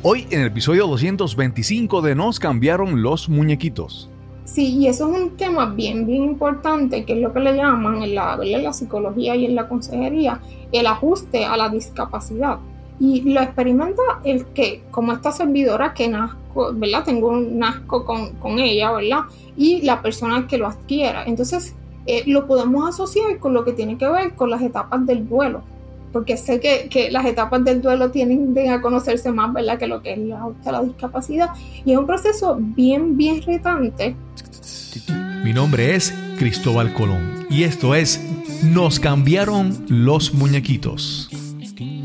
Hoy en el episodio 225 de Nos cambiaron los muñequitos. Sí, y eso es un tema bien, bien importante, que es lo que le llaman en la, en la psicología y en la consejería, el ajuste a la discapacidad. Y lo experimenta el que, como esta servidora que nazco, ¿verdad? Tengo un asco con, con ella, ¿verdad? Y la persona que lo adquiera. Entonces, eh, lo podemos asociar con lo que tiene que ver con las etapas del duelo. Porque sé que, que las etapas del duelo tienen a conocerse más, ¿verdad? Que lo que es la, la discapacidad. Y es un proceso bien, bien retante. Mi nombre es Cristóbal Colón. Y esto es Nos cambiaron los muñequitos.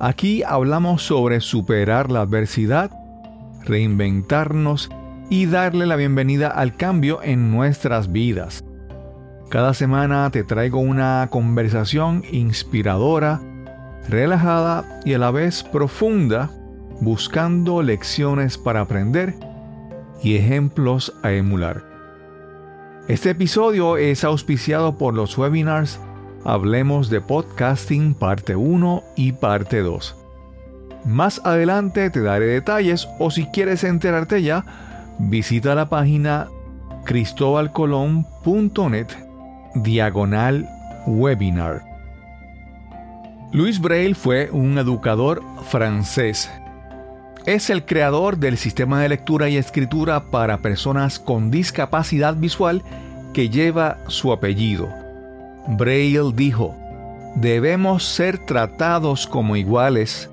Aquí hablamos sobre superar la adversidad, reinventarnos y darle la bienvenida al cambio en nuestras vidas. Cada semana te traigo una conversación inspiradora, relajada y a la vez profunda, buscando lecciones para aprender y ejemplos a emular. Este episodio es auspiciado por los webinars Hablemos de Podcasting parte 1 y parte 2. Más adelante te daré detalles o si quieres enterarte ya, visita la página cristobalcolón.net diagonal webinar. Louis Braille fue un educador francés. Es el creador del sistema de lectura y escritura para personas con discapacidad visual que lleva su apellido. Braille dijo, debemos ser tratados como iguales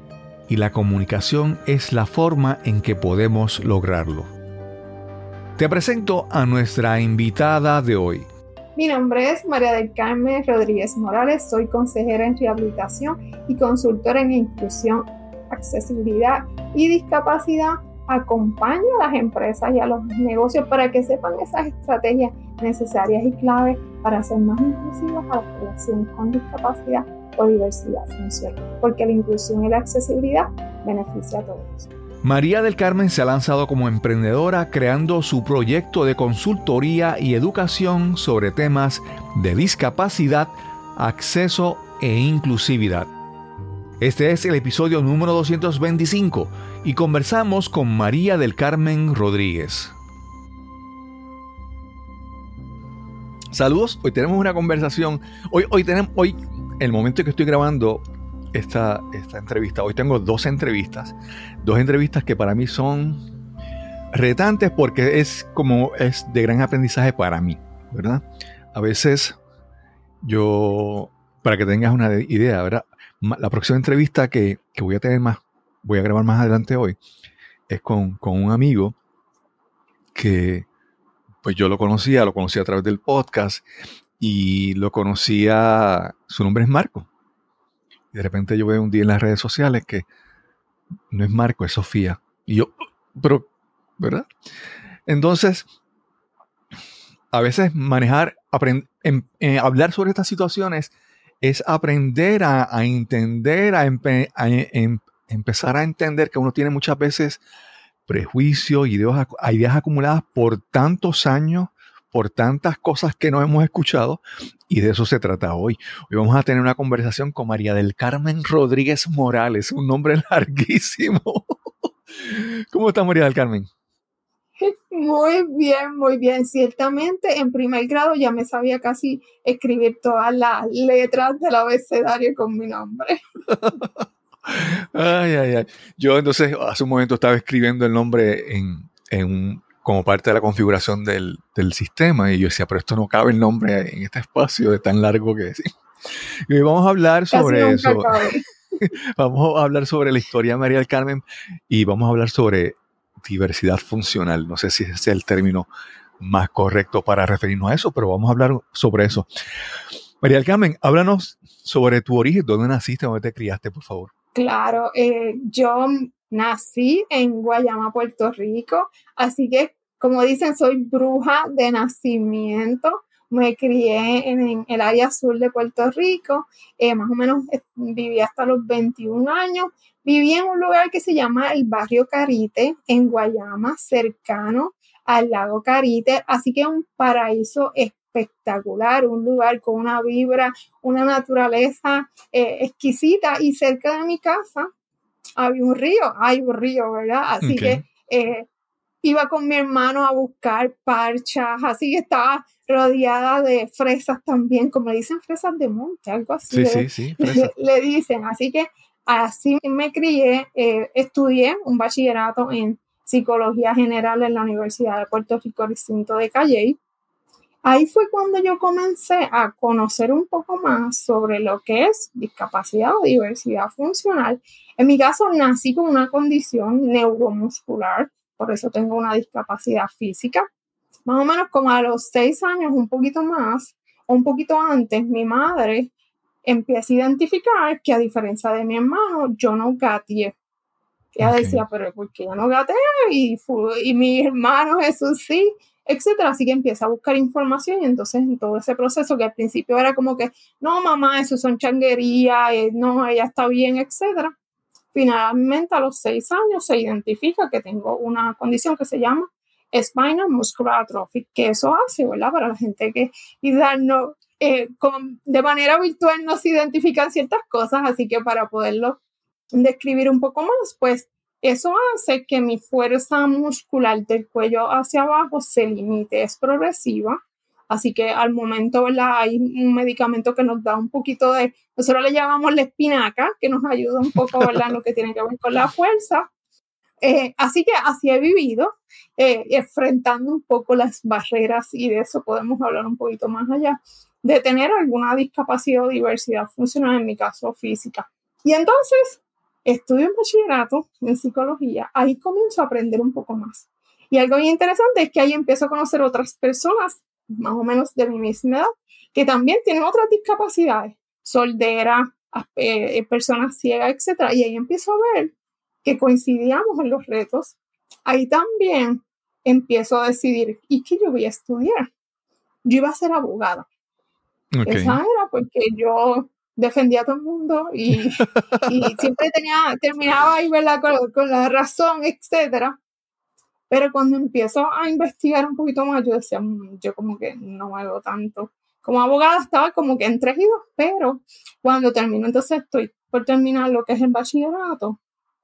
y la comunicación es la forma en que podemos lograrlo. Te presento a nuestra invitada de hoy. Mi nombre es María del Carmen Rodríguez Morales, soy consejera en rehabilitación y consultora en inclusión, accesibilidad y discapacidad acompaña a las empresas y a los negocios para que sepan esas estrategias necesarias y claves para ser más inclusivas a las poblaciones con discapacidad o diversidad funcional, porque la inclusión y la accesibilidad beneficia a todos. María del Carmen se ha lanzado como emprendedora creando su proyecto de consultoría y educación sobre temas de discapacidad, acceso e inclusividad. Este es el episodio número 225 y conversamos con María del Carmen Rodríguez. Saludos, hoy tenemos una conversación. Hoy, hoy tenemos, hoy, el momento en que estoy grabando esta, esta entrevista, hoy tengo dos entrevistas. Dos entrevistas que para mí son retantes porque es como es de gran aprendizaje para mí, ¿verdad? A veces yo, para que tengas una idea, ¿verdad? La próxima entrevista que, que voy a tener más voy a grabar más adelante hoy, es con, un amigo que pues yo lo conocía, lo conocía a través del podcast y lo conocía, su nombre es Marco. Y de repente yo veo un día en las redes sociales que no es Marco, es Sofía. Y yo, pero, ¿verdad? Entonces, a veces manejar, en, eh, hablar sobre estas situaciones es aprender a, entender, a, a, empezar a entender que uno tiene muchas veces prejuicios, ideas, ideas acumuladas por tantos años, por tantas cosas que no hemos escuchado, y de eso se trata hoy. Hoy vamos a tener una conversación con María del Carmen Rodríguez Morales, un nombre larguísimo. ¿Cómo está María del Carmen? Muy bien, muy bien. Ciertamente en primer grado ya me sabía casi escribir todas las letras del abecedario con mi nombre. Ay, ay, ay. Yo entonces hace un momento estaba escribiendo el nombre en, en como parte de la configuración del, del, sistema y yo decía, pero esto no cabe el nombre en este espacio de tan largo que es. Y vamos a hablar sobre eso. vamos a hablar sobre la historia de María del Carmen y vamos a hablar sobre diversidad funcional. No sé si ese es el término más correcto para referirnos a eso, pero vamos a hablar sobre eso. María del Carmen, háblanos sobre tu origen, dónde naciste, dónde te criaste, por favor. Claro, eh, yo nací en Guayama, Puerto Rico, así que como dicen, soy bruja de nacimiento. Me crié en, el área sur de Puerto Rico, eh, más o menos eh, viví hasta los 21 años. Viví en un lugar que se llama el barrio Carite, en Guayama, cercano al lago Carite, así que un paraíso espectacular, un lugar con una vibra, una naturaleza eh, exquisita y cerca de mi casa había un río, hay un río, ¿verdad? Así que iba con mi hermano a buscar parchas, así que estaba rodeada de fresas también, como le dicen fresas de monte, algo así. Sí, sí, sí, le, dicen, así que así me crié, eh, estudié un bachillerato en psicología general en la Universidad de Puerto Rico, recinto de Calley. Ahí fue cuando yo comencé a conocer un poco más sobre lo que es discapacidad o diversidad funcional. En mi caso, nací con una condición neuromuscular por eso tengo una discapacidad física. Más o menos como a los seis años, un poquito más, o un poquito antes, mi madre empieza a identificar que a diferencia de mi hermano, yo no gateé. Ella decía, pero ¿por qué yo no gateé? Y, y mi hermano Jesús sí, etcétera. Así que empieza a buscar información y entonces en todo ese proceso que al principio era como que, no, mamá, eso son changuerías, eh, no, ella está bien, etcétera. Finalmente, a los seis años se identifica que tengo una condición que se llama spinal muscular atrophy, que eso hace, ¿verdad? Para la gente que no, eh, de manera virtual no se identifican ciertas cosas, así que para poderlo describir un poco más, pues eso hace que mi fuerza muscular del cuello hacia abajo se limite, es progresiva Así que al momento, ¿verdad? Hay un medicamento que nos da un poquito de, nosotros le llamamos la espinaca, que nos ayuda un poco, ¿verdad? En lo que tiene que ver con la fuerza. Eh, así que así he vivido, eh, enfrentando un poco las barreras y de eso podemos hablar un poquito más allá, de tener alguna discapacidad o diversidad funcional, en mi caso física. Y entonces estudio en bachillerato en psicología, ahí comienzo a aprender un poco más. Y algo bien interesante es que ahí empiezo a conocer otras personas más o menos de mi misma edad, que también tienen otras discapacidades, soldera, eh, eh, personas ciegas, etc. Y ahí empiezo a ver que coincidíamos en los retos. Ahí también empiezo a decidir, ¿y qué yo voy a estudiar? Yo iba a ser abogada. Esa era porque yo defendía a todo el mundo y, siempre tenía, terminaba ahí, ¿verdad? Con, con la razón, etcétera. Pero cuando empiezo a investigar un poquito más, yo decía, mm, yo como que no me veo tanto. Como abogada estaba como que entre y pero cuando termino, entonces estoy por terminar lo que es el bachillerato,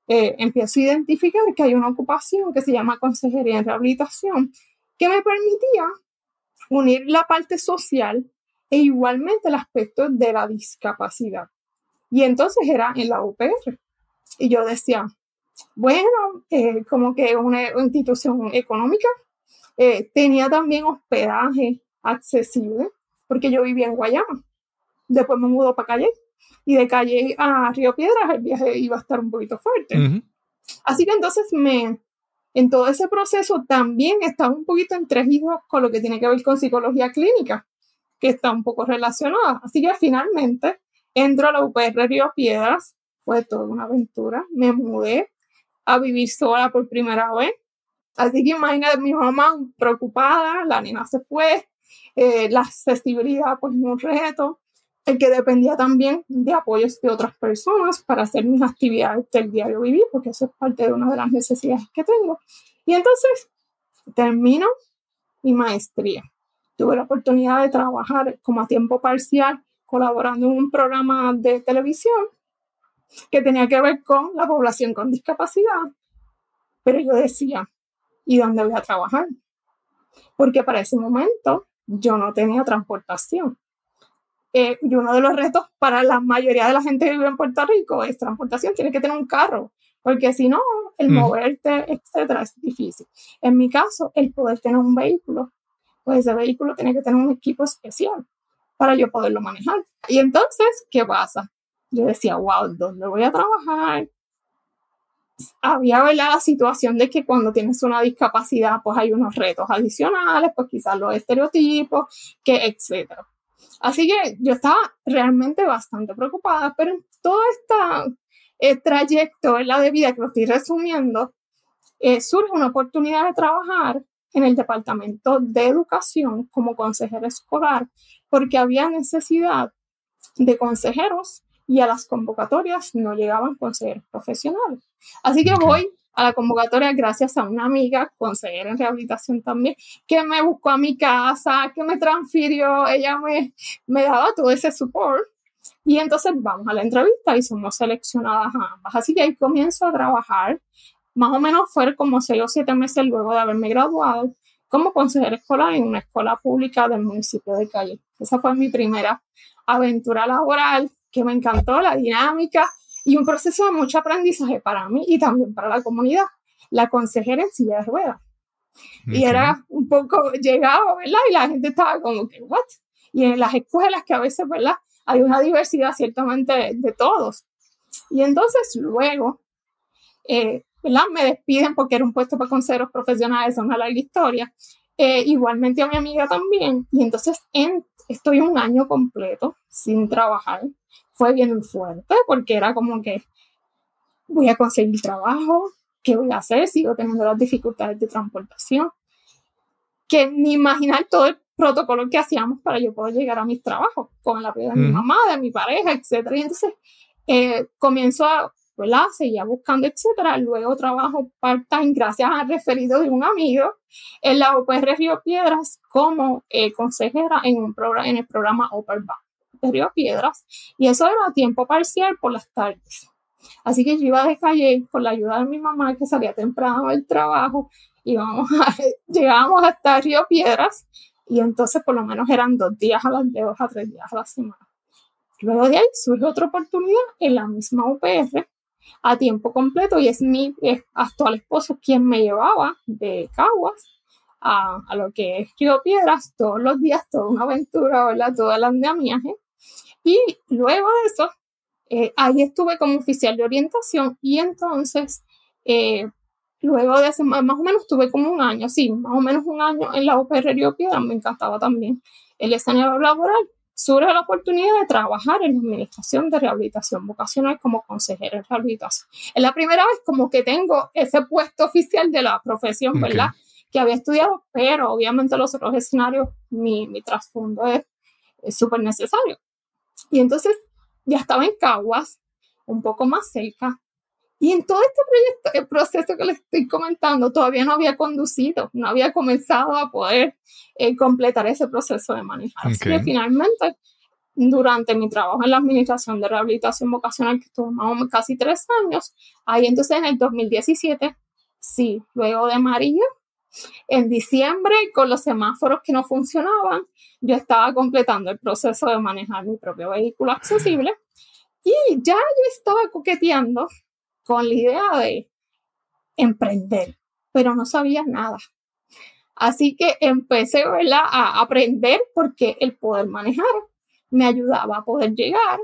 eh, empiezo a identificar que hay una ocupación que se llama consejería en rehabilitación, que me permitía unir la parte social e igualmente el aspecto de la discapacidad. Y entonces era en la UPR. Y yo decía, bueno, eh, como que una institución económica. Eh, tenía también hospedaje accesible, porque yo vivía en Guayama. Después me mudó para Calle y de Calle a Río Piedras el viaje iba a estar un poquito fuerte. Así que entonces me, en todo ese proceso también estaba un poquito entregido con lo que tiene que ver con psicología clínica, que está un poco relacionada. Así que finalmente entro a la UPR Río Piedras, fue toda una aventura, me mudé, a vivir sola por primera vez. Así que imagínate mi mamá preocupada, la nena se fue, eh, la accesibilidad pues un reto, el que dependía también de apoyos de otras personas para hacer mis actividades del diario vivir, porque eso es parte de una de las necesidades que tengo. Y entonces termino mi maestría. Tuve la oportunidad de trabajar como a tiempo parcial colaborando en un programa de televisión que tenía que ver con la población con discapacidad. Pero yo decía, ¿y dónde voy a trabajar? Porque para ese momento yo no tenía transportación. Eh, y uno de los retos para la mayoría de la gente que vive en Puerto Rico es transportación, tienes que tener un carro, porque si no, el mm. moverte, etcétera, es difícil. En mi caso, el poder tener un vehículo, pues ese vehículo tiene que tener un equipo especial para yo poderlo manejar. Y entonces, ¿qué pasa? yo decía, wow, ¿dónde voy a trabajar? Había la situación de que cuando tienes una discapacidad, pues hay unos retos adicionales, pues quizás los estereotipos, que etcétera. Así que yo estaba realmente bastante preocupada, pero en toda esta eh, trayecto ¿verdad? de vida que lo estoy resumiendo, eh, surge una oportunidad de trabajar en el Departamento de Educación como consejero escolar, porque había necesidad de consejeros y a las convocatorias no llegaban consejeros profesionales. Así que voy a la convocatoria gracias a una amiga, consejera en rehabilitación también, que me buscó a mi casa, que me transfirió, ella me, me daba todo ese support. Y entonces vamos a la entrevista y somos seleccionadas ambas. Así que ahí comienzo a trabajar. Más o menos fue como seis o siete meses luego de haberme graduado como consejera escolar en una escuela pública del municipio de Calle. Esa fue mi primera aventura laboral, que me encantó la dinámica y un proceso de mucho aprendizaje para mí y también para la comunidad. La consejera en silla de ruedas. Y era un poco llegado, ¿verdad? Y la gente estaba como que, ¿what? Y en las escuelas que a veces, ¿verdad? Hay una diversidad ciertamente de, todos. Y entonces luego, eh, ¿verdad? Me despiden porque era un puesto para consejeros profesionales, es una larga historia. Eh, igualmente a mi amiga también. Y entonces en, estoy un año completo sin trabajar fue bien fuerte porque era como que voy a conseguir trabajo, ¿qué voy a hacer? Sigo teniendo las dificultades de transportación. Que ni imaginar todo el protocolo que hacíamos para yo poder llegar a mis trabajos con el apoyo de mi mamá, de mi pareja, etc. Y entonces eh, comienzo a, ¿verdad? Seguía buscando, etcétera. Luego trabajo part-time gracias al referido de un amigo en la UPR Río Piedras como eh, consejera en, un programa, en el programa Upper de Río Piedras, y eso era a tiempo parcial por las tardes. Así que yo iba de calle con la ayuda de mi mamá, que salía temprano del trabajo, y vamos a, llegábamos hasta Río Piedras, y entonces por lo menos eran dos días a las de dos a tres días a la semana. Luego de ahí surge otra oportunidad en la misma UPR a tiempo completo y es mi actual esposo quien me llevaba de Caguas a, a, lo que es Río Piedras todos los días, toda una aventura, ¿verdad? Todo el andamiaje. Y luego de eso, eh, ahí estuve como oficial de orientación y entonces, eh, luego de ese, más o menos tuve como un año, sí, más o menos un año en la UPR Río Piedra, me encantaba también el escenario laboral. Surge la oportunidad de trabajar en la administración de rehabilitación vocacional como consejera en rehabilitación. Es la primera vez como que tengo ese puesto oficial de la profesión, ¿verdad? Que había estudiado, pero obviamente los otros escenarios, mi, mi trasfondo es súper necesario. Y entonces ya estaba en Caguas, un poco más cerca. Y en todo este proyecto, el proceso que les estoy comentando, todavía no había conducido, no había comenzado a poder eh, completar ese proceso de manejar. Así que finalmente, durante mi trabajo en la administración de rehabilitación vocacional, que estuvo más casi tres años, ahí entonces en el 2017, sí, luego de María, en diciembre, con los semáforos que no funcionaban, yo estaba completando el proceso de manejar mi propio vehículo accesible y ya yo estaba coqueteando con la idea de emprender, pero no sabía nada. Así que empecé a aprender porque el poder manejar me ayudaba a poder llegar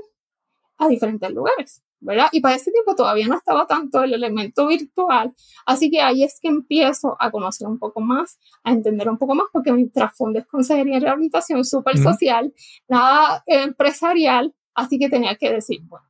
a diferentes lugares. ¿verdad? Y para ese tiempo todavía no estaba tanto el elemento virtual, así que ahí es que empiezo a conocer un poco más, a entender un poco más, porque mi trasfondo es consejería y rehabilitación súper social, nada empresarial, así que tenía que decir, bueno,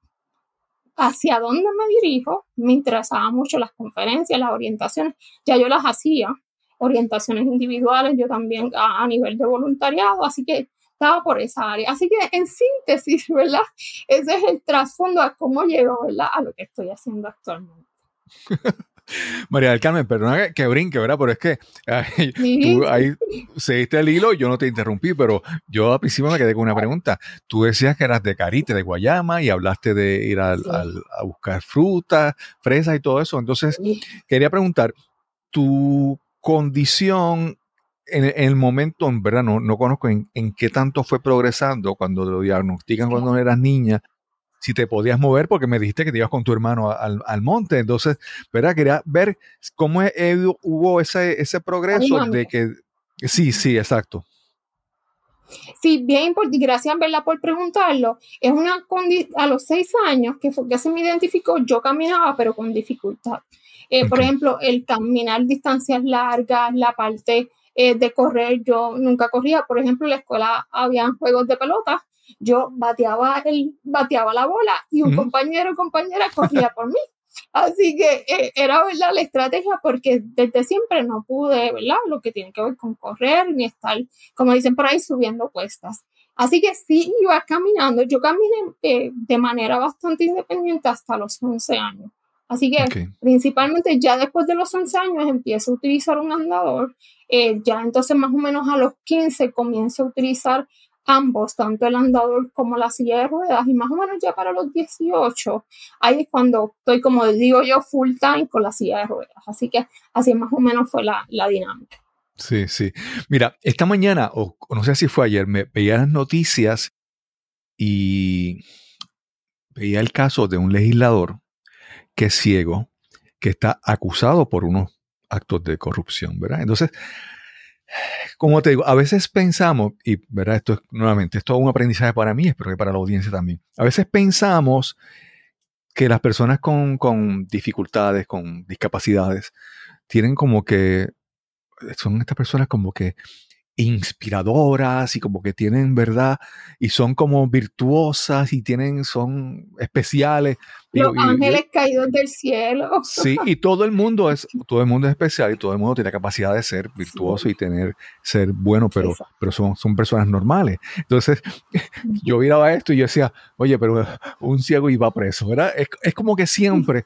¿hacia dónde me dirijo? Me interesaban mucho las conferencias, las orientaciones, ya yo las hacía, orientaciones individuales, yo también a, a nivel de voluntariado, así que estaba por esa área. Así que en síntesis, ¿verdad? Ese es el trasfondo a cómo llego, ¿verdad? A lo que estoy haciendo actualmente. María del Carmen, perdona que, brinque, ¿verdad? Pero es que tú ahí seguiste el hilo, yo no te interrumpí, pero yo al principio me quedé con una pregunta. Tú decías que eras de Carite, de Guayama, y hablaste de ir a buscar frutas, fresas y todo eso. Entonces, quería preguntar, ¿tu condición en, el momento, en verdad, no, no conozco en, qué tanto fue progresando cuando lo diagnostican cuando eras niña, si te podías mover, porque me dijiste que te ibas con tu hermano al, al monte. Entonces, ¿verdad? Quería ver cómo hubo ese, ese progreso de que... Sí, sí, exacto. Sí, bien importante, gracias ¿verdad? por preguntarlo. Es una a los seis años que, fue, que se me identificó, yo caminaba, pero con dificultad. Eh, por ejemplo, el caminar distancias largas, la parte eh, de correr, yo nunca corría. Por ejemplo, en la escuela había juegos de pelota yo bateaba, el, bateaba la bola y un compañero o compañera corría por mí. Así que eh, era ¿verdad? la estrategia porque desde siempre no pude, ¿verdad? Lo que tiene que ver con correr ni estar, como dicen por ahí, subiendo cuestas. Así que sí iba caminando. Yo caminé eh, de manera bastante independiente hasta los 11 años. Así que principalmente ya después de los 11 años empiezo a utilizar un andador. eh, ya entonces más o menos a los 15 comienzo a utilizar ambos, tanto el andador como la silla de ruedas. Y más o menos ya para los 18, ahí es cuando estoy, como digo yo, full time con la silla de ruedas. Así que así más o menos fue la, la dinámica. Sí, sí. Mira, esta mañana, o o no sé si fue ayer, me veía las noticias y veía el caso de un legislador que es ciego, que está acusado por unos actos de corrupción, ¿verdad? Entonces, como te digo, a veces pensamos, y ¿verdad? esto es nuevamente, esto es un aprendizaje para mí, espero que para la audiencia también. A veces pensamos que las personas con, con dificultades, con discapacidades, tienen como que, son estas personas como que inspiradoras y como que tienen verdad y son como virtuosas y tienen, son especiales. Los y- y- ángeles caídos del cielo. Sí, y todo el mundo es, todo el mundo es especial y todo el mundo tiene la capacidad de ser virtuoso y tener, ser bueno, pero, pero son, son personas normales. Entonces, yo miraba esto y yo decía, oye, pero un ciego iba preso, ¿verdad? Es, es como que siempre,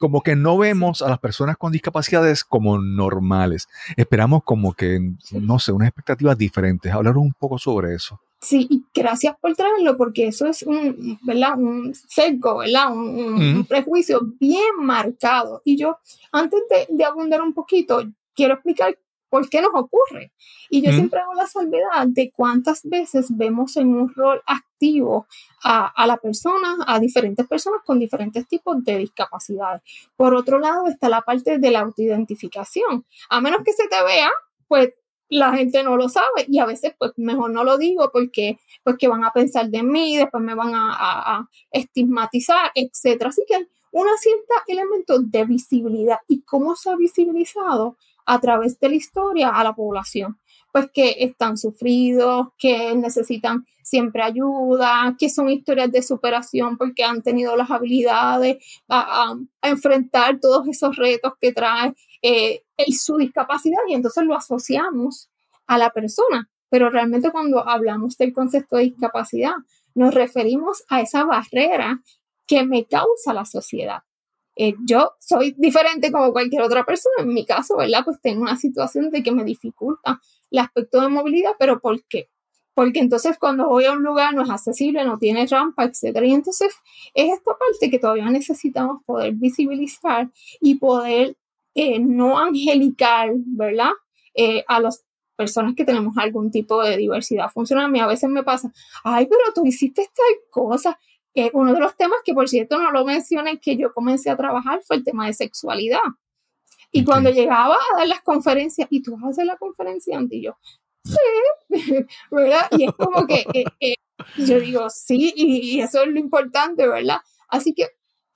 como que no vemos a las personas con discapacidades como normales. Esperamos como que, no sé, unas expectativas diferentes. Hablar un poco sobre eso. Sí, y gracias por traerlo, porque eso es un, ¿verdad? un sesgo, ¿verdad? Un, un- un Ujú. prejuicio bien marcado. Y yo, antes de, de abundar un poquito, quiero explicar por qué nos ocurre. Y yo Ujú. siempre hago la salvedad de cuántas veces vemos en un rol activo a, a la persona, a diferentes personas con diferentes tipos de discapacidades. Por otro lado está la parte de la autoidentificación. A menos que se te vea, pues la gente no lo sabe y a veces pues mejor no lo digo porque pues que van a pensar de mí, después me van a, a- a estigmatizar, etcétera. Así que hay una cierta elemento de visibilidad y cómo se ha visibilizado a través de la historia a la población. Pues que están sufridos, que necesitan siempre ayuda, que son historias de superación porque han tenido las habilidades a, a- enfrentar todos esos retos que trae eh, el- su discapacidad y entonces lo asociamos a la persona. Pero realmente cuando hablamos del concepto de discapacidad, nos referimos a esa barrera que me causa la sociedad. Eh, yo soy diferente como cualquier otra persona. En mi caso, ¿verdad? Pues tengo una situación de que me dificulta el aspecto de movilidad, pero ¿por qué? Porque entonces cuando voy a un lugar no es accesible, no tiene rampa, etcétera. Y entonces es esta parte que todavía necesitamos poder visibilizar y poder eh, no angelical, ¿verdad? Eh, a las personas que tenemos algún tipo de diversidad funcional. A mí a veces me pasa, ay, pero tú hiciste tal cosa. Eh, uno de los temas que, por cierto, no lo mencioné, que yo comencé a trabajar fue el tema de sexualidad. Y Ok. cuando llegaba a dar las conferencias, y tú vas a hacer la conferencia, y yo, sí, ¿verdad? Y es como que eh, eh, yo digo, sí, y, y eso es lo importante, ¿verdad? Así que,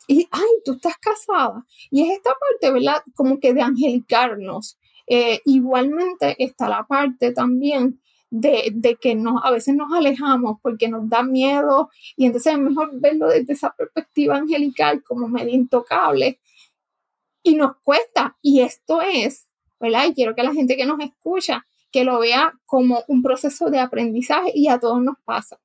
y, ay, tú estás casada. Y es esta parte, ¿verdad? Como que de angelicarnos. Eh, igualmente está la parte también de, de que nos, a veces nos alejamos porque nos da miedo y entonces es mejor verlo desde esa perspectiva angelical como medio intocable y nos cuesta. Y esto es, ¿verdad? Y quiero que la gente que nos escucha, que lo vea como un proceso de aprendizaje y a todos nos pasa,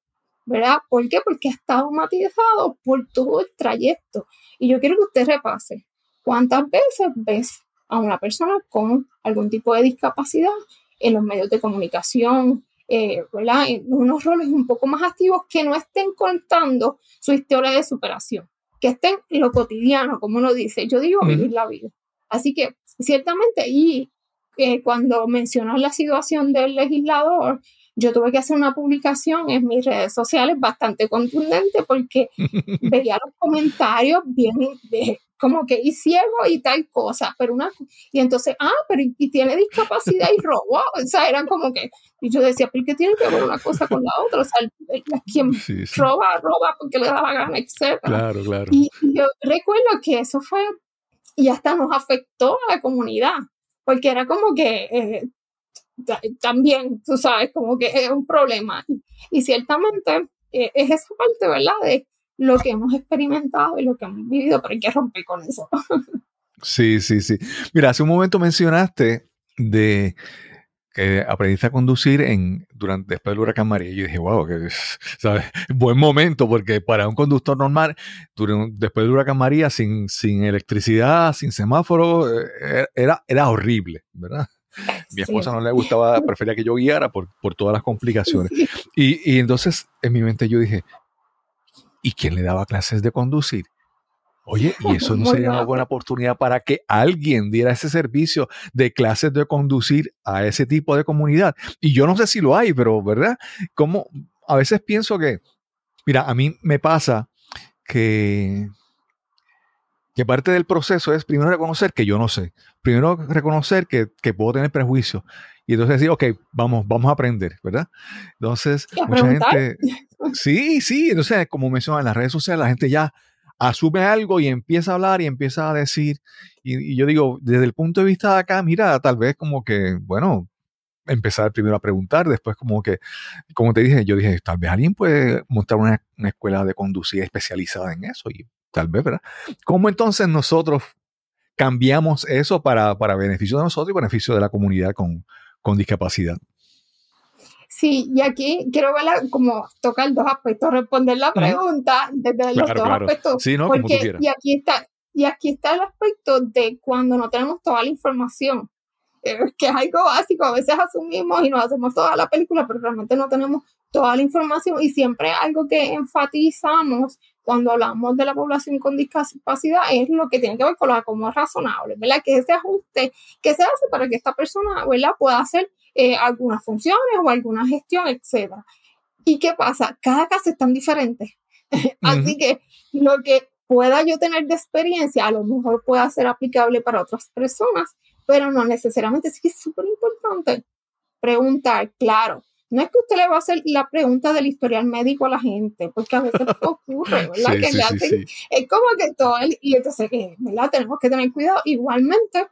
¿verdad? ¿Por qué? Porque está automatizado por todo el trayecto. Y yo quiero que usted repase cuántas veces ves a una persona con algún tipo de discapacidad en los medios de comunicación, eh, ¿verdad? En unos roles un poco más activos que no estén contando su historia de superación, que estén en lo cotidiano, como uno dice. Yo digo vivir la vida. Así que ciertamente, y eh, cuando mencionas la situación del legislador, yo tuve que hacer una publicación en mis redes sociales bastante contundente porque veía los comentarios bien de- como que y ciego y tal cosa, pero una y entonces, ah, pero y, y tiene discapacidad y robó, o sea, eran como que y yo decía, ¿pero qué tiene que ver una cosa con la otra? O sea, el- el- quien Sí, sí. roba, roba porque le da la gana, etcétera. Claro, claro. Y y yo recuerdo que eso fue, y hasta nos afectó a la comunidad, porque era como que eh, ta- también, tú sabes, como que es un problema. Y, y ciertamente eh, es esa parte, ¿verdad? De lo que hemos experimentado y lo que hemos vivido, pero hay que romper con eso. Sí, sí, sí. Mira, hace un momento mencionaste de que aprendiste a conducir en, durante, después del huracán María. Y yo dije, wow, que, ¿sabes? buen momento, porque para un conductor normal, después del huracán María, sin, sin electricidad, sin semáforo, eh, era, era horrible, ¿verdad? Mi esposa no le gustaba, prefería que yo guiara por, por todas las complicaciones. Y, y entonces en mi mente yo dije, ¿y quién le daba clases de conducir? Oye, y eso no sería una buena oportunidad para que alguien diera ese servicio de clases de conducir a ese tipo de comunidad. Y yo no sé si lo hay, pero ¿verdad? Como a veces pienso que, mira, a mí me pasa que, que parte del proceso es primero reconocer que yo no sé. Primero reconocer que, que puedo tener prejuicios. Y entonces decir, ok, vamos, vamos a aprender, ¿verdad? Entonces, mucha gente... Sí, sí, entonces, como mencionaba en las redes sociales, la gente ya asume algo y empieza a hablar y empieza a decir, y, yo digo, desde el punto de vista de acá, mira, tal vez como que, bueno, empezar primero a preguntar, después como que, como te dije, yo dije, tal vez alguien puede montar una, escuela de conducir especializada en eso y tal vez, ¿verdad? ¿Cómo entonces nosotros cambiamos eso para, para beneficio de nosotros y beneficio de la comunidad con, con discapacidad? Sí, y aquí quiero ver como tocar dos aspectos, responder la pregunta desde los dos aspectos. Sí, no, porque, y aquí está, y aquí está el aspecto de cuando no tenemos toda la información, eh, que es algo básico, a veces asumimos y nos hacemos toda la película, pero realmente no tenemos toda la información y siempre algo que enfatizamos cuando hablamos de la población con discapacidad es lo que tiene que ver con lo como razonable, ¿verdad? Que ese ajuste que se hace para que esta persona, ¿verdad? Pueda hacer eh, algunas funciones o alguna gestión, etc. ¿Y qué pasa? Cada caso es tan diferente. Así que lo que pueda yo tener de experiencia a lo mejor pueda ser aplicable para otras personas, pero no necesariamente. Sí que es súper importante preguntar, claro. No es que usted le va a hacer la pregunta del historial médico a la gente, porque a veces ocurre, ¿verdad? que es como que todo, el, y entonces, ¿verdad? Tenemos que tener cuidado. Igualmente,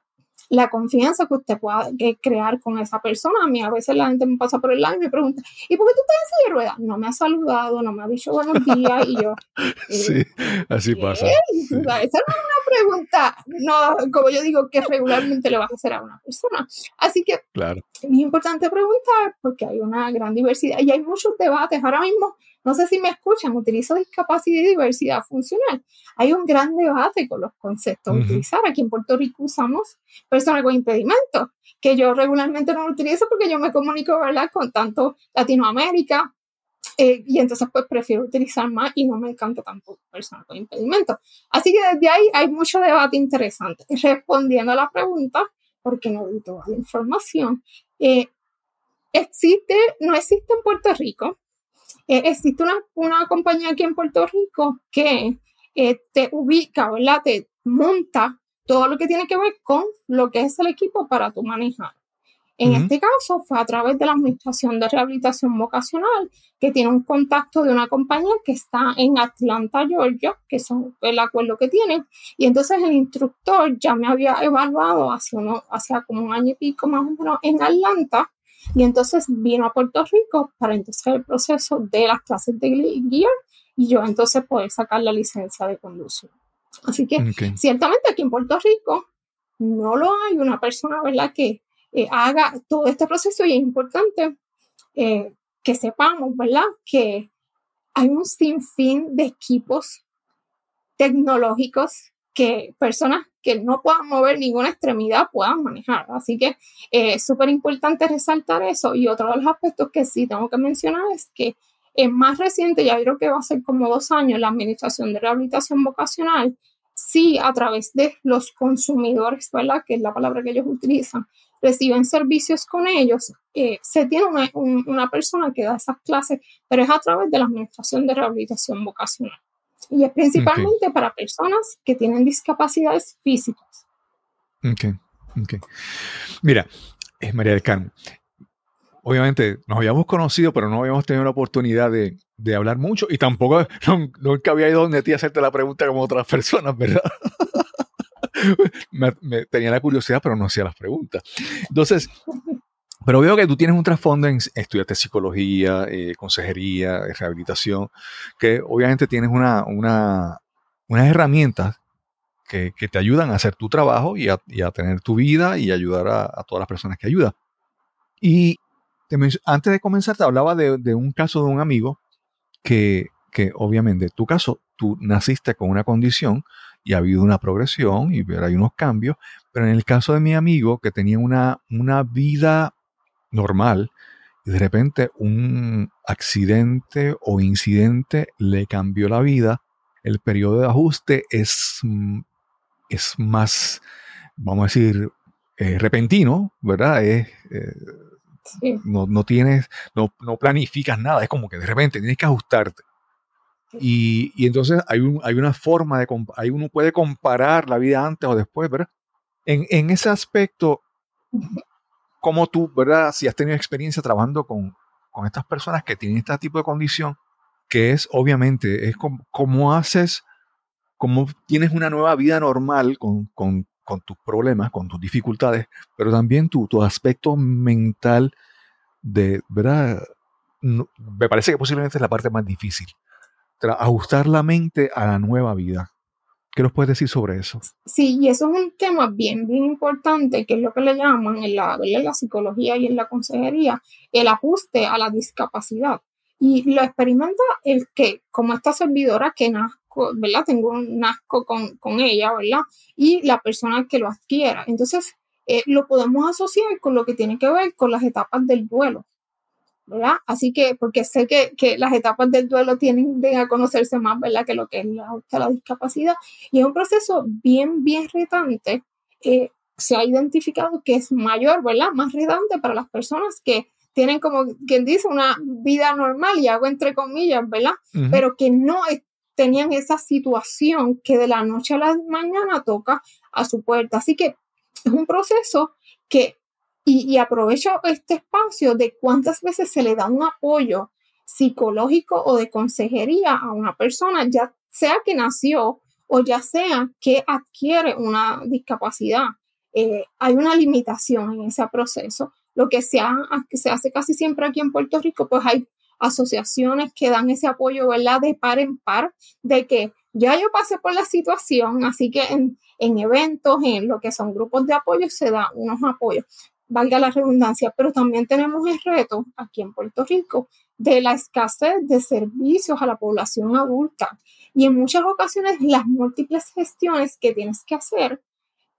la confianza que usted pueda crear con esa persona. A mí a veces la gente me pasa por el lado y me pregunta, ¿y por qué tú estás en silla de ruedas? No me ha saludado, no me ha dicho buenos días y yo... sí, así pasa. Esa no es una pregunta, no, como yo digo, que regularmente le vas a hacer a una persona. Así que claro. es importante preguntar porque hay una gran diversidad y hay muchos debates. Ahora mismo no sé si me escuchan, utilizo discapacidad y diversidad funcional. Hay un gran debate con los conceptos a utilizar. Aquí en Puerto Rico usamos personas con impedimentos, que yo regularmente no lo utilizo porque yo me comunico ¿verdad? con tanto Latinoamérica, eh, y entonces pues prefiero utilizar más y no me encanta tanto personas con impedimentos. Así que desde ahí hay mucho debate interesante. Respondiendo a la pregunta, porque no doy toda la información, eh, existe, no existe en Puerto Rico eh, existe una, una, compañía aquí en Puerto Rico que eh, te ubica, ¿verdad? Te monta todo lo que tiene que ver con lo que es el equipo para tu manejar. En este caso fue a través de la Administración de Rehabilitación Vocacional, que tiene un contacto de una compañía que está en Atlanta, Georgia, que es el acuerdo que tienen. Y entonces el instructor ya me había evaluado hace, uno, hace como un año y pico más o menos en Atlanta y entonces vino a Puerto Rico para entonces el proceso de las clases de guía y yo entonces poder sacar la licencia de conducción. Así que ciertamente aquí en Puerto Rico no lo hay una persona, ¿verdad?, que eh, haga todo este proceso y es importante eh, que sepamos, ¿verdad?, que hay un sinfín de equipos tecnológicos que personas que no puedan mover ninguna extremidad puedan manejar. Así que eh, es súper importante resaltar eso. Y otro de los aspectos que sí tengo que mencionar es que es más reciente, ya creo que va a ser como dos años, la Administración de Rehabilitación Vocacional, sí a través de los consumidores, ¿verdad? Que es la palabra que ellos utilizan, reciben servicios con ellos, eh, se tiene una, una persona que da esas clases, pero es a través de la Administración de Rehabilitación Vocacional. Y es principalmente para personas que tienen discapacidades físicas. Ok, ok. Mira, es María del Carmen. Obviamente nos habíamos conocido, pero no habíamos tenido la oportunidad de, de hablar mucho y tampoco nunca había ido donde ti a hacerte la pregunta como otras personas, ¿verdad? me, tenía la curiosidad, pero no hacía las preguntas. Entonces, Pero veo que tú tienes un trasfondo en estudiarte psicología, eh, consejería, rehabilitación, que obviamente tienes una, una, unas herramientas que, que, te ayudan a hacer tu trabajo y a, a tener tu vida y ayudar a, a, todas las personas que ayudas. Y te, antes de comenzar te hablaba de, de, un caso de un amigo que, que obviamente, tu caso, tú naciste con una condición y ha habido una progresión y hay unos cambios, pero en el caso de mi amigo que tenía una, una vida normal y de repente un accidente o incidente le cambió la vida, el periodo de ajuste es, mm, es más, vamos a decir, eh, repentino, ¿verdad? Es, eh, sí. no, no, tienes, no, no, planificas nada, es como que de repente tienes que ajustarte. Y, y entonces hay, un, hay una forma de, hay uno puede comparar la vida antes o después, ¿verdad? En, en ese aspecto, como tú, ¿verdad? Si has tenido experiencia trabajando con, con estas personas que tienen este tipo de condición, que es obviamente, es como haces, como tienes una nueva vida normal con, con, con, tus problemas, con tus dificultades, pero también tu, tu aspecto mental de, ¿verdad? Me parece que posiblemente es la parte más difícil. Ajustar la mente a la nueva vida. ¿Qué nos puedes decir sobre eso? Sí, y eso es un tema bien, bien importante, que es lo que le llaman en la, en la psicología y en la consejería, el ajuste a la discapacidad. Y lo experimenta el que, como esta servidora que nazco, ¿verdad? Tengo un asco con, con ella, ¿verdad? Y la persona que lo adquiera. Entonces, eh, lo podemos asociar con lo que tiene que ver con las etapas del duelo. ¿Verdad? Así que, porque sé que, que, las etapas del duelo tienen a conocerse más, ¿verdad? Que lo que es la, la discapacidad. Y es un proceso bien, bien retante. Eh, se ha identificado que es mayor, ¿verdad? Más retante para las personas que tienen, como quien dice, una vida normal, y hago entre comillas, ¿verdad? Uh -huh. Pero que no tenían esa situación que de la noche a la mañana toca a su puerta. Así que es un proceso que y, aprovecho este espacio de cuántas veces se le da un apoyo psicológico o de consejería a una persona, ya sea que nació o ya sea que adquiere una discapacidad. Eh, hay una limitación en ese proceso. Lo que se, ha, que se hace casi siempre aquí en Puerto Rico, pues hay asociaciones que dan ese apoyo, ¿verdad? De par en par, de que ya yo pasé por la situación, así que en, en eventos, en lo que son grupos de apoyo, se da unos apoyos valga la redundancia, pero también tenemos el reto aquí en Puerto Rico de la escasez de servicios a la población adulta y en muchas ocasiones las múltiples gestiones que tienes que hacer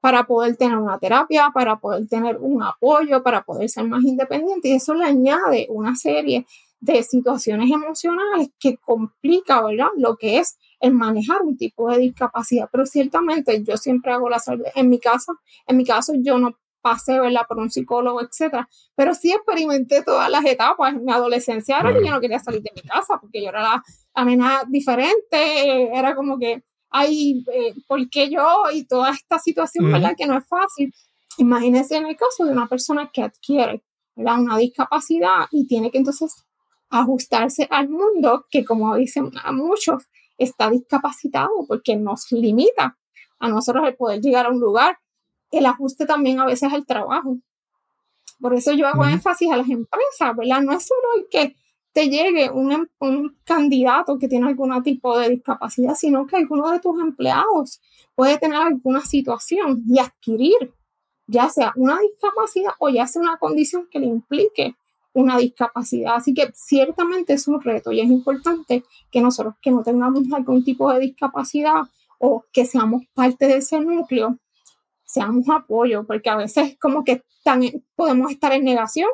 para poder tener una terapia, para poder tener un apoyo, para poder ser más independiente y eso le añade una serie de situaciones emocionales que complica, ¿verdad? Lo que es el manejar un tipo de discapacidad, pero ciertamente yo siempre hago la salvedad. En mi caso, en mi caso yo no pasé, ¿verdad? Por un psicólogo, etcétera. Pero sí experimenté todas las etapas. En mi adolescencia era que yo no quería salir de mi casa porque yo era la, la nena diferente, era como que, ay, eh, ¿por qué yo? Y toda esta situación. ¿verdad? Que no es fácil. Imagínense en el caso de una persona que adquiere ¿verdad? una discapacidad y tiene que entonces ajustarse al mundo que, como dicen a muchos, está discapacitado porque nos limita a nosotros el poder llegar a un lugar el ajuste también a veces al trabajo. Por eso yo hago uh -huh. énfasis a las empresas, ¿verdad? No es solo el que te llegue un, un, candidato que tiene algún tipo de discapacidad, sino que alguno de tus empleados puede tener alguna situación y adquirir ya sea una discapacidad o ya sea una condición que le implique una discapacidad. Así que ciertamente es un reto y es importante que nosotros que no tengamos algún tipo de discapacidad o que seamos parte de ese núcleo, seamos apoyo, porque a veces como que tan, podemos estar en negación,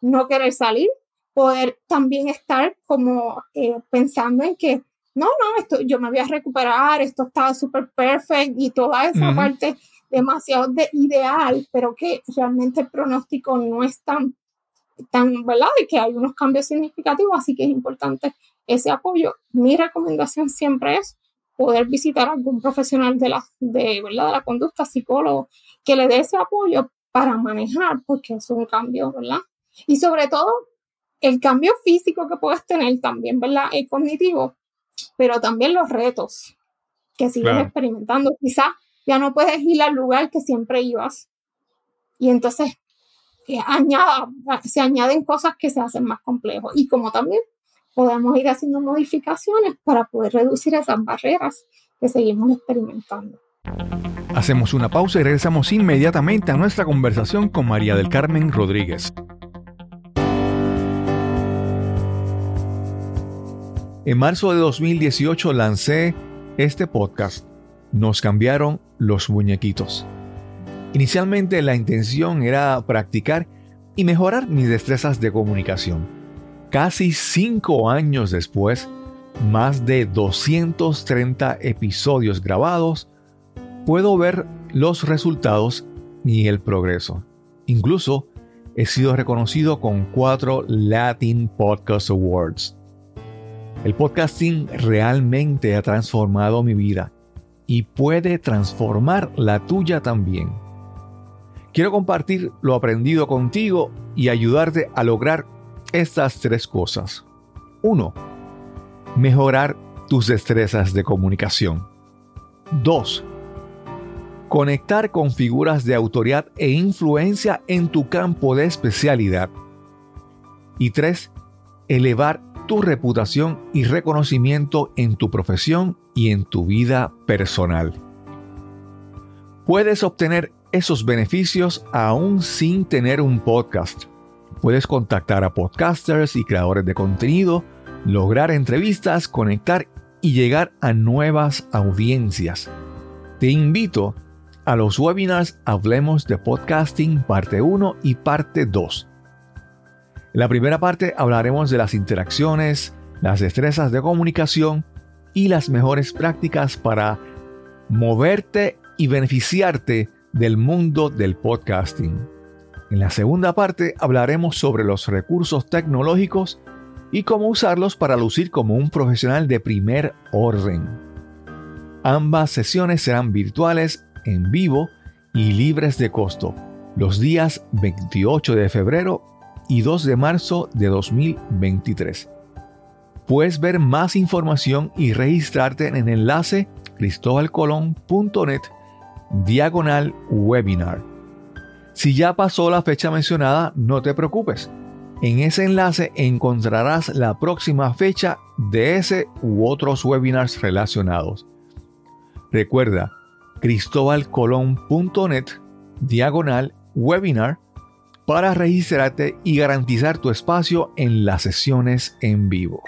no querer salir, poder también estar como eh, pensando en que no, no, esto, yo me voy a recuperar, esto está súper perfecto y toda esa uh -huh. parte demasiado de ideal, pero que realmente el pronóstico no es tan, tan, ¿verdad? Y que hay unos cambios significativos, así que es importante ese apoyo. Mi recomendación siempre es poder visitar a algún profesional de la, de, ¿verdad? de la conducta, psicólogo, que le dé ese apoyo para manejar, porque es un cambio, ¿verdad? Y sobre todo, el cambio físico que puedes tener también, ¿verdad? Es cognitivo, pero también los retos que sigues claro. experimentando. Quizás ya no puedes ir al lugar que siempre ibas. Y entonces eh, añada- se añaden cosas que se hacen más complejos. Y como también podemos ir haciendo modificaciones para poder reducir esas barreras que seguimos experimentando. Hacemos una pausa y regresamos inmediatamente a nuestra conversación con María del Carmen Rodríguez. En marzo de 2018 lancé este podcast. Nos cambiaron los muñequitos. Inicialmente la intención era practicar y mejorar mis destrezas de comunicación. Casi cinco años después, más de 230 episodios grabados, puedo ver los resultados y el progreso. Incluso he sido reconocido con cuatro Latin Podcast Awards. El podcasting realmente ha transformado mi vida y puede transformar la tuya también. Quiero compartir lo aprendido contigo y ayudarte a lograr estas tres cosas. 1. Mejorar tus destrezas de comunicación. 2 conectar con figuras de autoridad e influencia en tu campo de especialidad. Y 3. Elevar tu reputación y reconocimiento en tu profesión y en tu vida personal. Puedes obtener esos beneficios aún sin tener un podcast. Puedes contactar a podcasters y creadores de contenido, lograr entrevistas, conectar y llegar a nuevas audiencias. Te invito a los webinars Hablemos de Podcasting parte 1 y parte 2. En la primera parte hablaremos de las interacciones, las destrezas de comunicación y las mejores prácticas para moverte y beneficiarte del mundo del podcasting. En la segunda parte hablaremos sobre los recursos tecnológicos y cómo usarlos para lucir como un profesional de primer orden. Ambas sesiones serán virtuales en vivo y libres de costo los días 28 de febrero y 2 de marzo de 2023. Puedes ver más información y registrarte en el enlace cristobalcolón.net diagonal webinar. Si ya pasó la fecha mencionada, no te preocupes. En ese enlace encontrarás la próxima fecha de ese u otros webinars relacionados. Recuerda, cristobalcolón.net diagonal webinar para registrarte y garantizar tu espacio en las sesiones en vivo.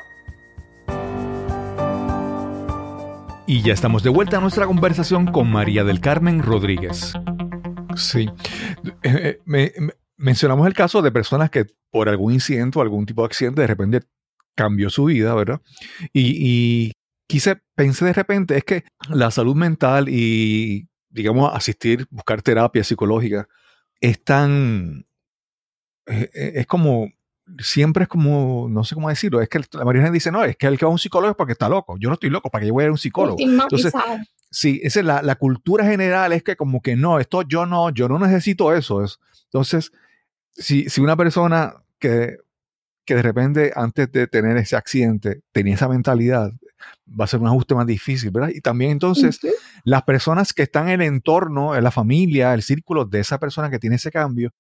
Y ya estamos de vuelta a nuestra conversación con María del Carmen Rodríguez. Sí, Eh, eh, me- me- mencionamos el caso de personas que por algún incidente o algún tipo de accidente de repente cambió su vida, ¿verdad? Y, y quise, pensé de repente, es que la salud mental y, digamos, asistir, buscar terapia psicológica es tan, eh, eh, es como, siempre es como, no sé cómo decirlo, es que la mayoría de gente dice, no, es que el que va a un psicólogo es porque está loco. Yo no estoy loco, ¿para que yo voy a ir a un psicólogo? Estigmatizado. Sí, esa es la, la cultura general, es que como que no, esto yo no, yo no necesito eso. Es- Entonces, si, si una persona que, que de repente antes de tener ese accidente tenía esa mentalidad, va a ser un ajuste más difícil, ¿verdad? Y también entonces las personas que están en el entorno, en la familia, el círculo de esa persona que tiene ese cambio,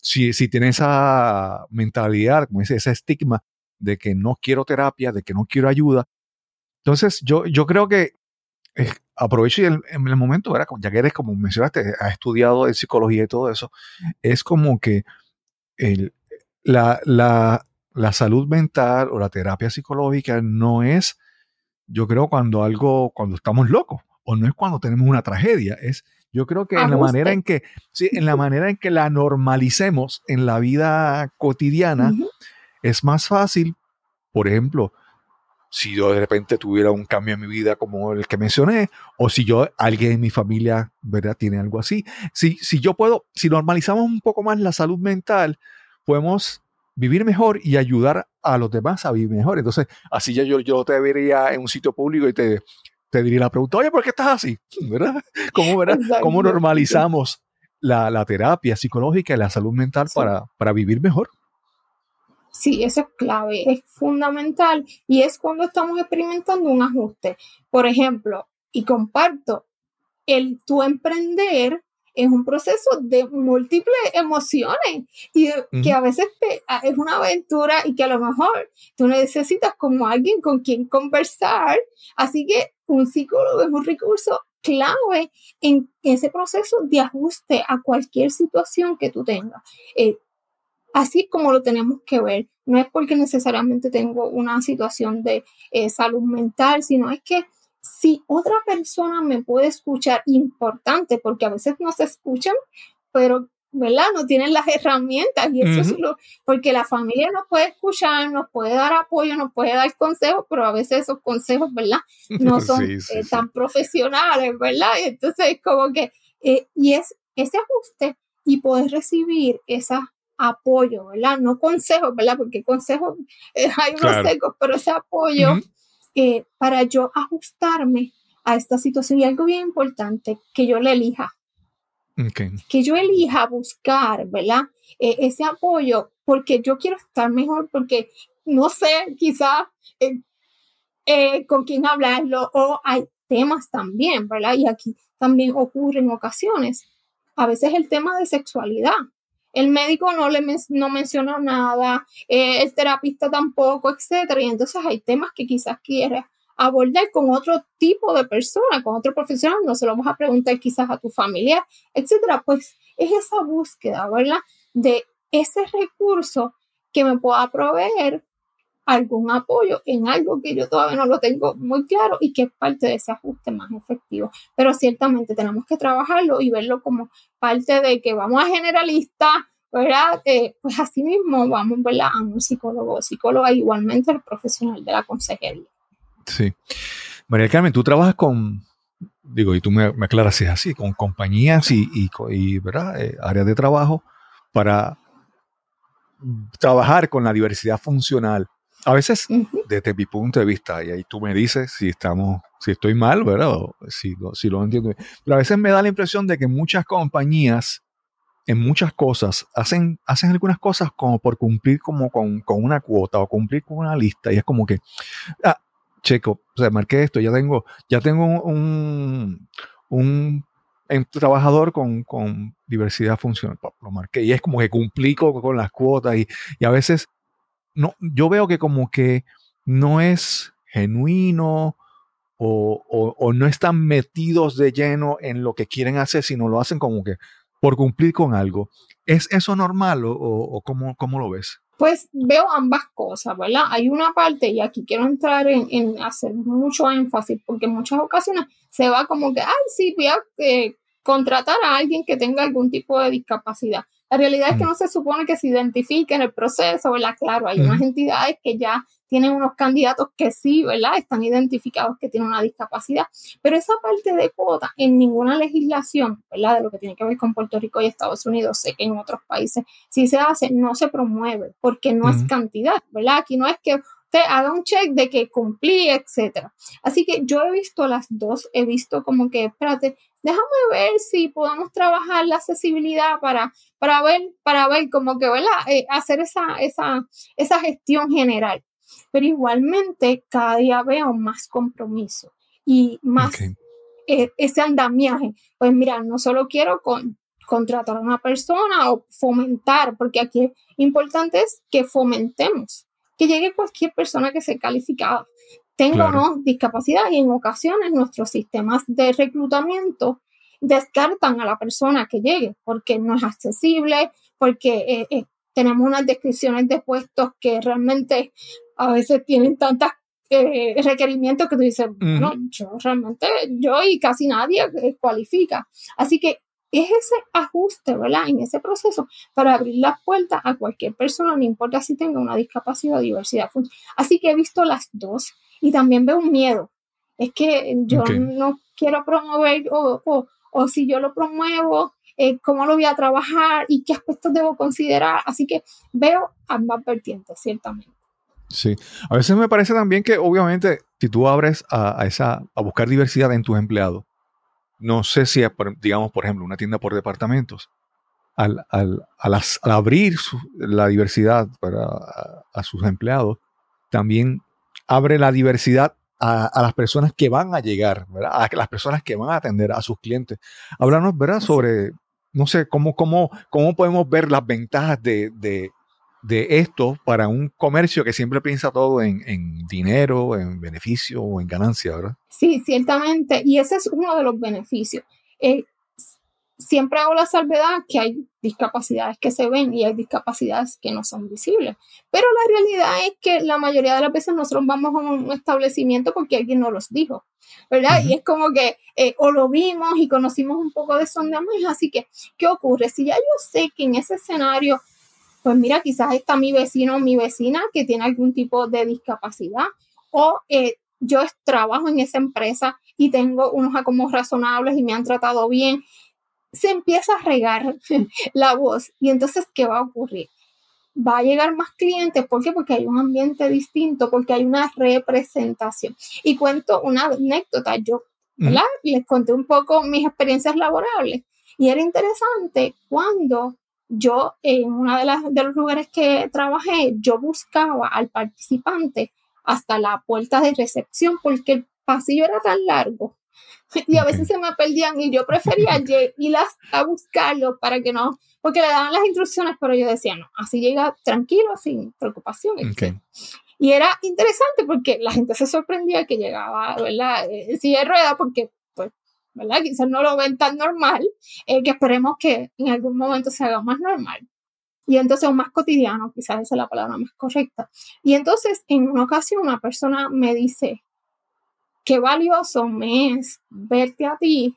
si, si tiene esa mentalidad, ese estigma de que no quiero terapia, de que no quiero ayuda, entonces yo, yo creo que eh, aprovecho y el- el momento, ¿verdad? ya que eres, como mencionaste, has estudiado en psicología y todo eso, es como que la, la, la salud mental o la terapia psicológica no es, yo creo, cuando algo, cuando estamos locos, o no es cuando tenemos una tragedia, es, yo creo que en la manera en que, sí, en la manera en que la normalicemos en la vida cotidiana, es más fácil, por ejemplo, si yo de repente tuviera un cambio en mi vida como el que mencioné, o si yo, alguien en mi familia, ¿verdad? Tiene algo así. Si, si yo puedo, si normalizamos un poco más la salud mental, podemos vivir mejor y ayudar a los demás a vivir mejor. Entonces, así ya yo, yo te vería en un sitio público y te, te diría la pregunta, oye, ¿por qué estás así? ¿Verdad? ¿Cómo, verdad? ¿Cómo normalizamos la, la terapia psicológica y la salud mental Sí. para, para vivir mejor? Sí, eso es clave, es fundamental y es cuando estamos experimentando un ajuste. Por ejemplo, y comparto, el tu emprender es un proceso de múltiples emociones y que a veces es una aventura y que a lo mejor tú necesitas como alguien con quien conversar. Así que un psicólogo es un recurso clave en ese proceso de ajuste a cualquier situación que tú tengas. Eh, así como lo tenemos que ver. No es porque necesariamente tengo una situación de eh, salud mental, sino es que si otra persona me puede escuchar, importante, porque a veces no se escuchan, pero ¿verdad? No tienen las herramientas y eso es lo, porque la familia nos puede escuchar, nos puede dar apoyo, nos puede dar consejos, pero a veces esos consejos, ¿verdad? No son eh, tan profesionales, ¿verdad? Y entonces es como que, eh, y es ese ajuste y poder recibir ese apoyo, ¿verdad? No consejos, ¿verdad? Porque consejos, eh, hay unos secos, pero ese apoyo para yo ajustarme a esta situación y algo bien importante, que yo le elija que yo elija buscar, ¿verdad? E, ese apoyo porque yo quiero estar mejor, porque no sé, quizás eh, eh, con quién hablarlo o hay temas también, ¿verdad? Y aquí también ocurre en ocasiones. A veces el tema de sexualidad. El médico no le no menciona nada, eh, el terapista tampoco, etcétera. Y entonces hay temas que quizás quieres abordar con otro tipo de persona, con otro profesional, no se lo vamos a preguntar quizás a tu familia, etcétera. Pues es esa búsqueda, ¿verdad? De ese recurso que me pueda proveer algún apoyo en algo que yo todavía no lo tengo muy claro y que es parte de ese ajuste más efectivo. Pero ciertamente tenemos que trabajarlo y verlo como parte de que vamos a generalista, ¿verdad? Eh, pues así mismo vamos ¿verdad? a un psicólogo, psicóloga, igualmente el profesional de la consejería. Sí. María Carmen, tú trabajas con, digo, y tú me, aclaras si es así, con compañías y, y, ¿verdad? Eh, áreas de trabajo para trabajar con la diversidad funcional. A veces, desde mi punto de vista, y ahí tú me dices si estamos, si estoy mal, ¿verdad? O si, si lo entiendo. Pero a veces me da la impresión de que muchas compañías, en muchas cosas, hacen, hacen algunas cosas como por cumplir como con, con una cuota o cumplir con una lista. Y es como que, ah, checo, o sea, marqué esto, ya tengo, ya tengo un, un, trabajador con, diversidad funcional, lo marqué, y es como que cumplí con, las cuotas y, a veces no, yo veo que como que no es genuino o, no están metidos de lleno en lo que quieren hacer, sino lo hacen como que por cumplir con algo. ¿Es eso normal o, o cómo, cómo lo ves? Pues veo ambas cosas, ¿verdad? Hay una parte, y aquí quiero entrar en, hacer mucho énfasis, porque en muchas ocasiones se va como que, ay, sí, voy a eh, contratar a alguien que tenga algún tipo de discapacidad. La realidad es que no se supone que se identifique en el proceso, ¿verdad? Claro, hay unas entidades que ya tienen unos candidatos que sí, ¿verdad? Están identificados que tienen una discapacidad, pero esa parte de cuota en ninguna legislación, ¿verdad? De lo que tiene que ver con Puerto Rico y Estados Unidos, sé que en otros países sí se hace, no se promueve porque no es cantidad, ¿verdad? Aquí no es que usted haga un check de que cumplí, etcétera. Así que yo he visto las dos, he visto como que, espérate, déjame ver si podemos trabajar la accesibilidad para, para ver, para ver como que, ¿verdad? Eh, hacer esa, esa, esa gestión general. Pero igualmente cada día veo más compromiso y más eh, ese andamiaje. Pues mira, no solo quiero contratar a una persona o fomentar, porque aquí importante es que fomentemos, que llegue cualquier persona que sea calificada, tenga o no discapacidad y en ocasiones nuestros sistemas de reclutamiento descartan a la persona que llegue porque no es accesible, porque eh, eh, tenemos unas descripciones de puestos que realmente a veces tienen tantos eh, requerimientos que tú dices, no, yo realmente, yo y casi nadie eh, cualifica. Así que es ese ajuste, ¿verdad? En ese proceso para abrir las puertas a cualquier persona, no importa si tenga una discapacidad o diversidad. Así que he visto las dos y también veo un miedo. Es que yo no quiero promover o, o, si yo lo promuevo, eh, cómo lo voy a trabajar y qué aspectos debo considerar. Así que veo ambas vertientes, ciertamente. Sí, a veces me parece también que obviamente si tú abres a, esa, a buscar diversidad en tus empleados, no sé si, digamos, por ejemplo, una tienda por departamentos, al, al, al, abrir la diversidad para, a, sus empleados, también abre la diversidad a, las personas que van a llegar, ¿verdad? a las personas que van a atender a sus clientes. Háblanos, ¿verdad?, sobre no sé, cómo, cómo, cómo podemos ver las ventajas de, de, de esto para un comercio que siempre piensa todo en, en dinero, en beneficio o en ganancia, ¿verdad? Sí, ciertamente. Y ese es uno de los beneficios. Eh, siempre hago la salvedad que hay discapacidades que se ven y hay discapacidades que no son visibles. Pero la realidad es que la mayoría de las veces nosotros vamos a un establecimiento porque alguien nos los dijo, ¿verdad? Y es como que eh, o lo vimos y conocimos un poco de son de Así que, ¿qué ocurre? Si ya yo sé que en ese escenario, pues mira, quizás está mi vecino o mi vecina que tiene algún tipo de discapacidad o eh, yo trabajo en esa empresa y tengo unos acomos razonables y me han tratado bien se empieza a regar la voz. Y entonces, ¿qué va a ocurrir? Va a llegar más clientes. ¿Por qué? Porque hay un ambiente distinto, porque hay una representación. Y cuento una anécdota. Yo. Les conté un poco mis experiencias laborables. Y era interesante cuando yo, en uno de, las, de los lugares que trabajé, yo buscaba al participante hasta la puerta de recepción porque el pasillo era tan largo y a veces se me perdían y yo prefería ir a buscarlo para que no, porque le daban las instrucciones, pero yo decía, no, así llega tranquilo, sin preocupación. Y era interesante porque la gente se sorprendía que llegaba, ¿verdad? En silla de rueda porque, pues, ¿verdad? Quizás no lo ven tan normal, eh, que esperemos que en algún momento se haga más normal. Y entonces, más cotidiano, quizás esa es la palabra más correcta. Y entonces, en una ocasión, una persona me dice, qué valioso me es verte a ti,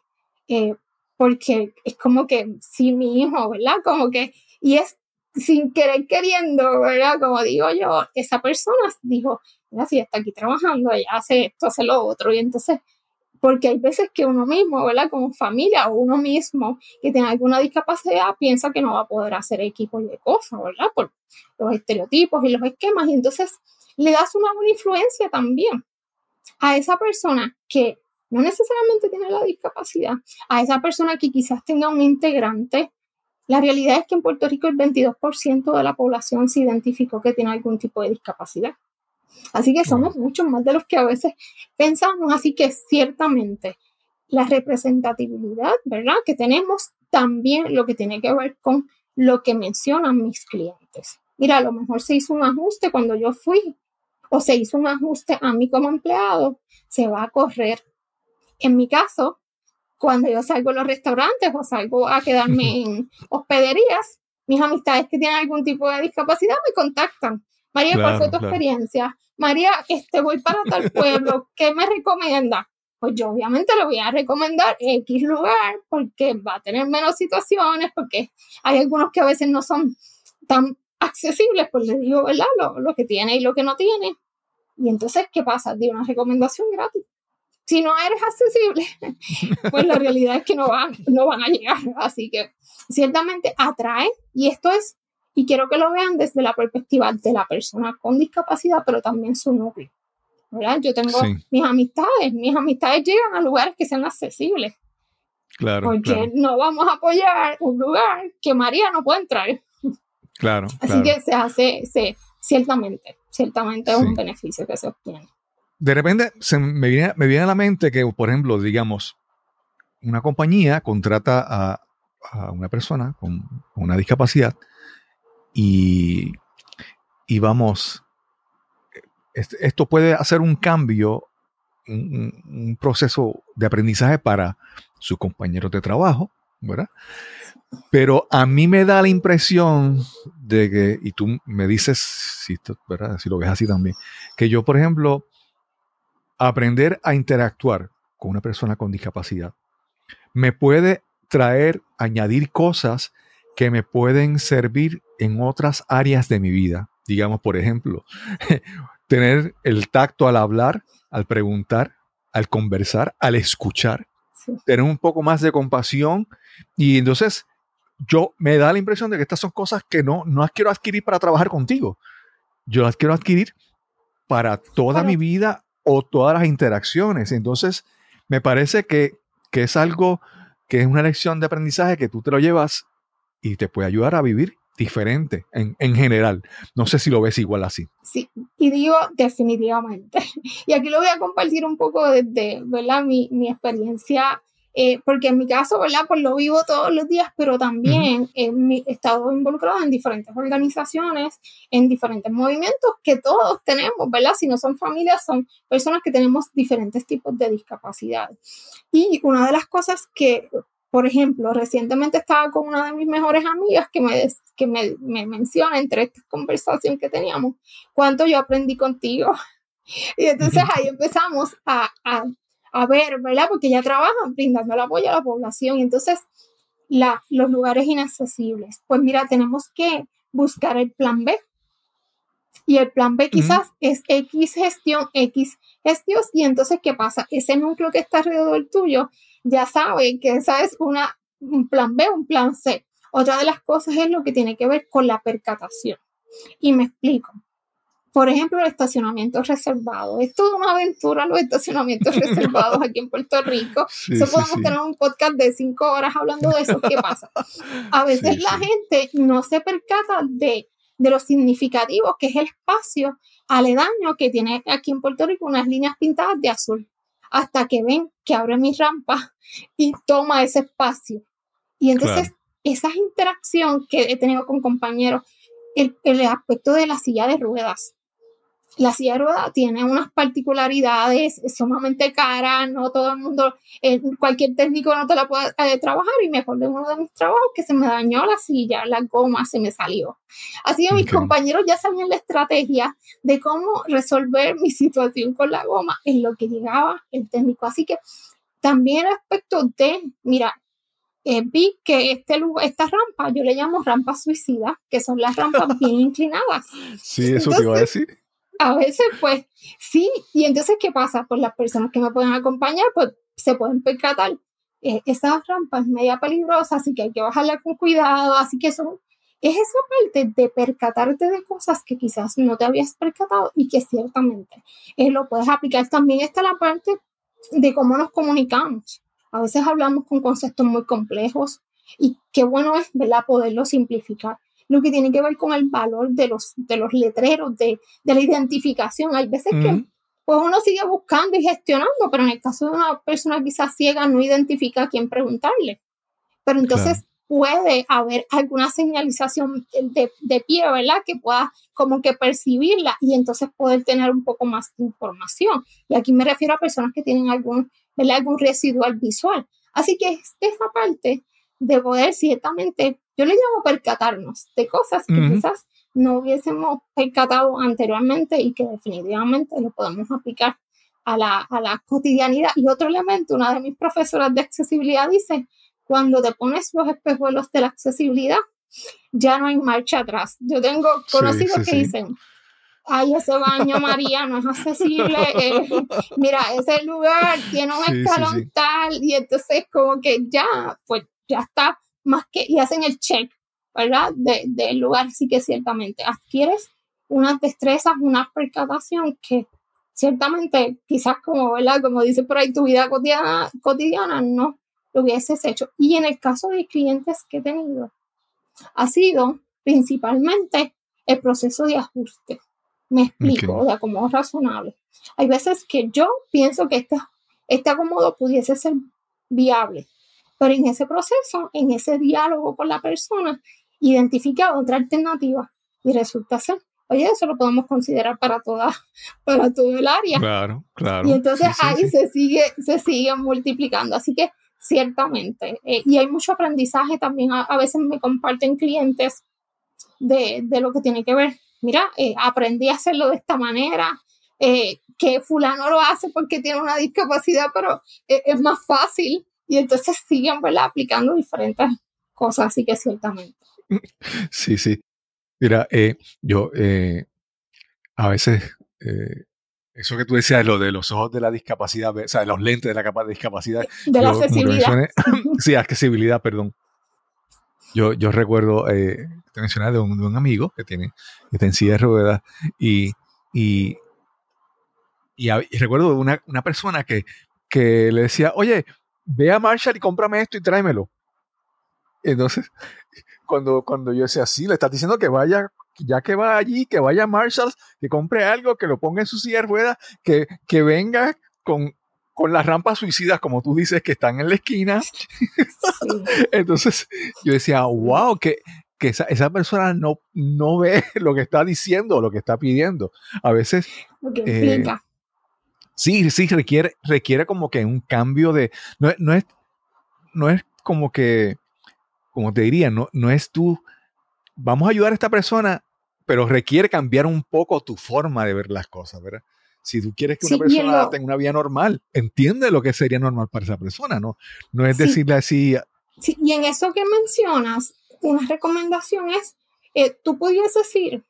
eh, porque es como que, sí, mi hijo, ¿verdad? Como que, y es sin querer queriendo, ¿verdad? Como digo yo, esa persona dijo, mira, si está aquí trabajando, ella hace esto, hace lo otro, y entonces, porque hay veces que uno mismo, ¿verdad? Como familia o uno mismo que tiene alguna discapacidad piensa que no va a poder hacer equipos de cosas, ¿verdad? Por los estereotipos y los esquemas, y entonces le das una buena influencia también a esa persona que no necesariamente tiene la discapacidad, a esa persona que quizás tenga un integrante, la realidad es que en Puerto Rico el 22% de la población se identificó que tiene algún tipo de discapacidad. Así que somos muchos más de los que a veces pensamos, así que ciertamente la representatividad, ¿verdad? Que tenemos también lo que tiene que ver con lo que mencionan mis clientes. Mira, a lo mejor se hizo un ajuste cuando yo fui o se hizo un ajuste a mí como empleado, se va a correr. En mi caso, cuando yo salgo a los restaurantes o salgo a quedarme en hospederías, mis amistades que tienen algún tipo de discapacidad me contactan. María, ¿cuál fue tu experiencia? María, este, voy para tal pueblo, ¿qué me recomienda? Pues yo obviamente le voy a recomendar X lugar porque va a tener menos situaciones, porque hay algunos que a veces no son tan accesibles, pues le digo, ¿verdad? Lo, lo, que tiene y lo que no tiene. Y entonces, ¿qué pasa? De una recomendación gratis. Si no eres accesible, pues la realidad es que no van, no van a llegar. Así que ciertamente atrae, y esto es, y quiero que lo vean desde la perspectiva de la persona con discapacidad, pero también su núcleo. ¿verdad? Yo tengo mis amistades, mis amistades llegan a lugares que sean accesibles. Claro. Porque no vamos a apoyar un lugar que María no puede entrar. Claro. Así que se hace, se, ciertamente, ciertamente es un beneficio que se obtiene. De repente se me viene, me viene a la mente que, por ejemplo, digamos, una compañía contrata a, una persona con, una discapacidad y, y vamos, esto puede hacer un cambio, un, un, proceso de aprendizaje para sus compañeros de trabajo, ¿verdad? Pero a mí me da la impresión de que, y tú me dices si, ¿verdad? si lo ves así también, que yo, por ejemplo, aprender a interactuar con una persona con discapacidad me puede traer, añadir cosas que me pueden servir en otras áreas de mi vida. Digamos, por ejemplo, tener el tacto al hablar, al preguntar, al conversar, al escuchar, tener un poco más de compasión y entonces yo me da la impresión de que estas son cosas que no, no las quiero adquirir para trabajar contigo. Yo las quiero adquirir para toda mi vida o todas las interacciones. Entonces, me parece que, que es algo que es una lección de aprendizaje que tú te lo llevas y te puede ayudar a vivir diferente en, en, general. No sé si lo ves igual así. Sí, y digo definitivamente. Y aquí lo voy a compartir un poco desde ¿verdad? Mi, mi experiencia eh, porque en mi caso, ¿verdad? Pues lo vivo todos los días, pero también he estado involucrado en diferentes organizaciones, en diferentes movimientos que todos tenemos, ¿verdad? Si no son familias, son personas que tenemos diferentes tipos de discapacidad. Y una de las cosas que, por ejemplo, recientemente estaba con una de mis mejores amigas que me, que me, me menciona entre esta conversación que teníamos, cuánto yo aprendí contigo. Y entonces ahí empezamos a, a a ver, ¿verdad? Porque ya trabajan brindando el apoyo a la población. Y entonces, la, los lugares inaccesibles. Pues mira, tenemos que buscar el plan B. Y el plan B quizás es X gestión, X gestión. Y entonces, ¿qué pasa? Ese núcleo que está alrededor tuyo ya sabe que esa es una, un plan B, un plan C. Otra de las cosas es lo que tiene que ver con la percatación. Y me explico. Por ejemplo, el estacionamiento reservado. Es toda una aventura los estacionamientos reservados aquí en Puerto Rico. eso podemos tener un podcast de cinco horas hablando de eso. ¿Qué pasa? A veces la gente no se percata de, de lo significativo que es el espacio aledaño que tiene aquí en Puerto Rico unas líneas pintadas de azul. Hasta que ven que abre mi rampa y toma ese espacio. Y entonces, esa interacción que he tenido con compañeros, el, el aspecto de la silla de ruedas la silla de ruedas tiene unas particularidades sumamente caras, no todo el mundo, eh, cualquier técnico no te la puede eh, trabajar y me acordé de uno de mis trabajos que se me dañó la silla, la goma se me salió. Así que mis compañeros ya sabían la estrategia de cómo resolver mi situación con la goma en lo que llegaba el técnico. Así que también el aspecto de, mira, eh, vi que este lugar, esta rampa, yo le llamo rampa suicida, que son las rampas bien inclinadas. Sí, eso te iba a decir a veces pues sí, y entonces ¿qué pasa? Pues las personas que me pueden acompañar pues se pueden percatar. Eh, esa rampa es media peligrosa, así que hay que bajarla con cuidado, así que eso es esa parte de percatarte de cosas que quizás no te habías percatado y que ciertamente eh, lo puedes aplicar. También está la parte de cómo nos comunicamos. A veces hablamos con conceptos muy complejos y qué bueno es ¿verdad? poderlo simplificar lo que tiene que ver con el valor de los, de los letreros, de, de la identificación. Hay veces que pues uno sigue buscando y gestionando, pero en el caso de una persona quizás ciega no identifica a quién preguntarle. Pero entonces puede haber alguna señalización de, de, pie, ¿verdad? Que pueda como que percibirla y entonces poder tener un poco más de información. Y aquí me refiero a personas que tienen algún, ¿verdad? algún residual visual. Así que esa parte de poder ciertamente yo le llamo percatarnos de cosas que quizás no hubiésemos percatado anteriormente y que definitivamente lo podemos aplicar a la, a la cotidianidad. Y otro elemento, una de mis profesoras de accesibilidad dice, cuando te pones los espejuelos de la accesibilidad, ya no hay marcha atrás. Yo tengo conocidos que dicen, ay, ese baño, María, no es accesible. Eh, mira, ese lugar tiene un escalón tal, y entonces como que ya, pues ya está más que, y hacen el check, ¿verdad? Del de lugar, así que ciertamente adquieres unas destrezas, una percatación que ciertamente quizás como, ¿verdad? Como dice por ahí, tu vida cotidiana, cotidiana no lo hubieses hecho. Y en el caso de clientes que he tenido, ha sido principalmente el proceso de ajuste. Me explico, o sea, como razonable. Hay veces que yo pienso que este, este acomodo pudiese ser viable, pero en ese proceso, en ese diálogo con la persona, identifica otra alternativa y resulta ser, oye, eso lo podemos considerar para toda, para todo el área. Claro, claro. Y entonces ahí se sigue, se sigue multiplicando. Así que ciertamente, eh, y hay mucho aprendizaje también, a, veces me comparten clientes de, de, lo que tiene que ver, mira, eh, aprendí a hacerlo de esta manera, eh, que fulano lo hace porque tiene una discapacidad, pero es más fácil y entonces siguen ¿verdad? aplicando diferentes cosas, así que ciertamente. Sí, sí. Mira, eh, yo eh, a veces, eh, eso que tú decías, lo de los ojos de la discapacidad, o sea, los lentes de la discapacidad. De la accesibilidad. sí, accesibilidad, perdón. Yo, yo recuerdo, te mencioné de un, de un, amigo que tiene, que está en silla de ruedas y, y, y, y recuerdo una, una persona que, que le decía, oye, ve a Marshall y cómprame esto y tráemelo. Entonces, cuando, cuando yo decía, sí, le estás diciendo que vaya, ya que va allí, que vaya a Marshall, que compre algo, que lo ponga en su silla de ruedas, que, que venga con con las rampas suicidas, como tú dices, que están en la esquina. Entonces yo decía, wow, que, que esa, esa, persona no, no ve lo que está diciendo lo que está pidiendo. A veces... Eh, sí, sí, requiere, requiere como que un cambio de... No, no, es, no es como que, como te diría, no, no es tú, vamos a ayudar a esta persona, pero requiere cambiar un poco tu forma de ver las cosas, ¿verdad? Si tú quieres que una persona tenga una vida normal, entiende lo que sería normal para esa persona, ¿no? No es decirle así. Sí, y en eso que mencionas, una recomendación es, eh, tú podrías decir,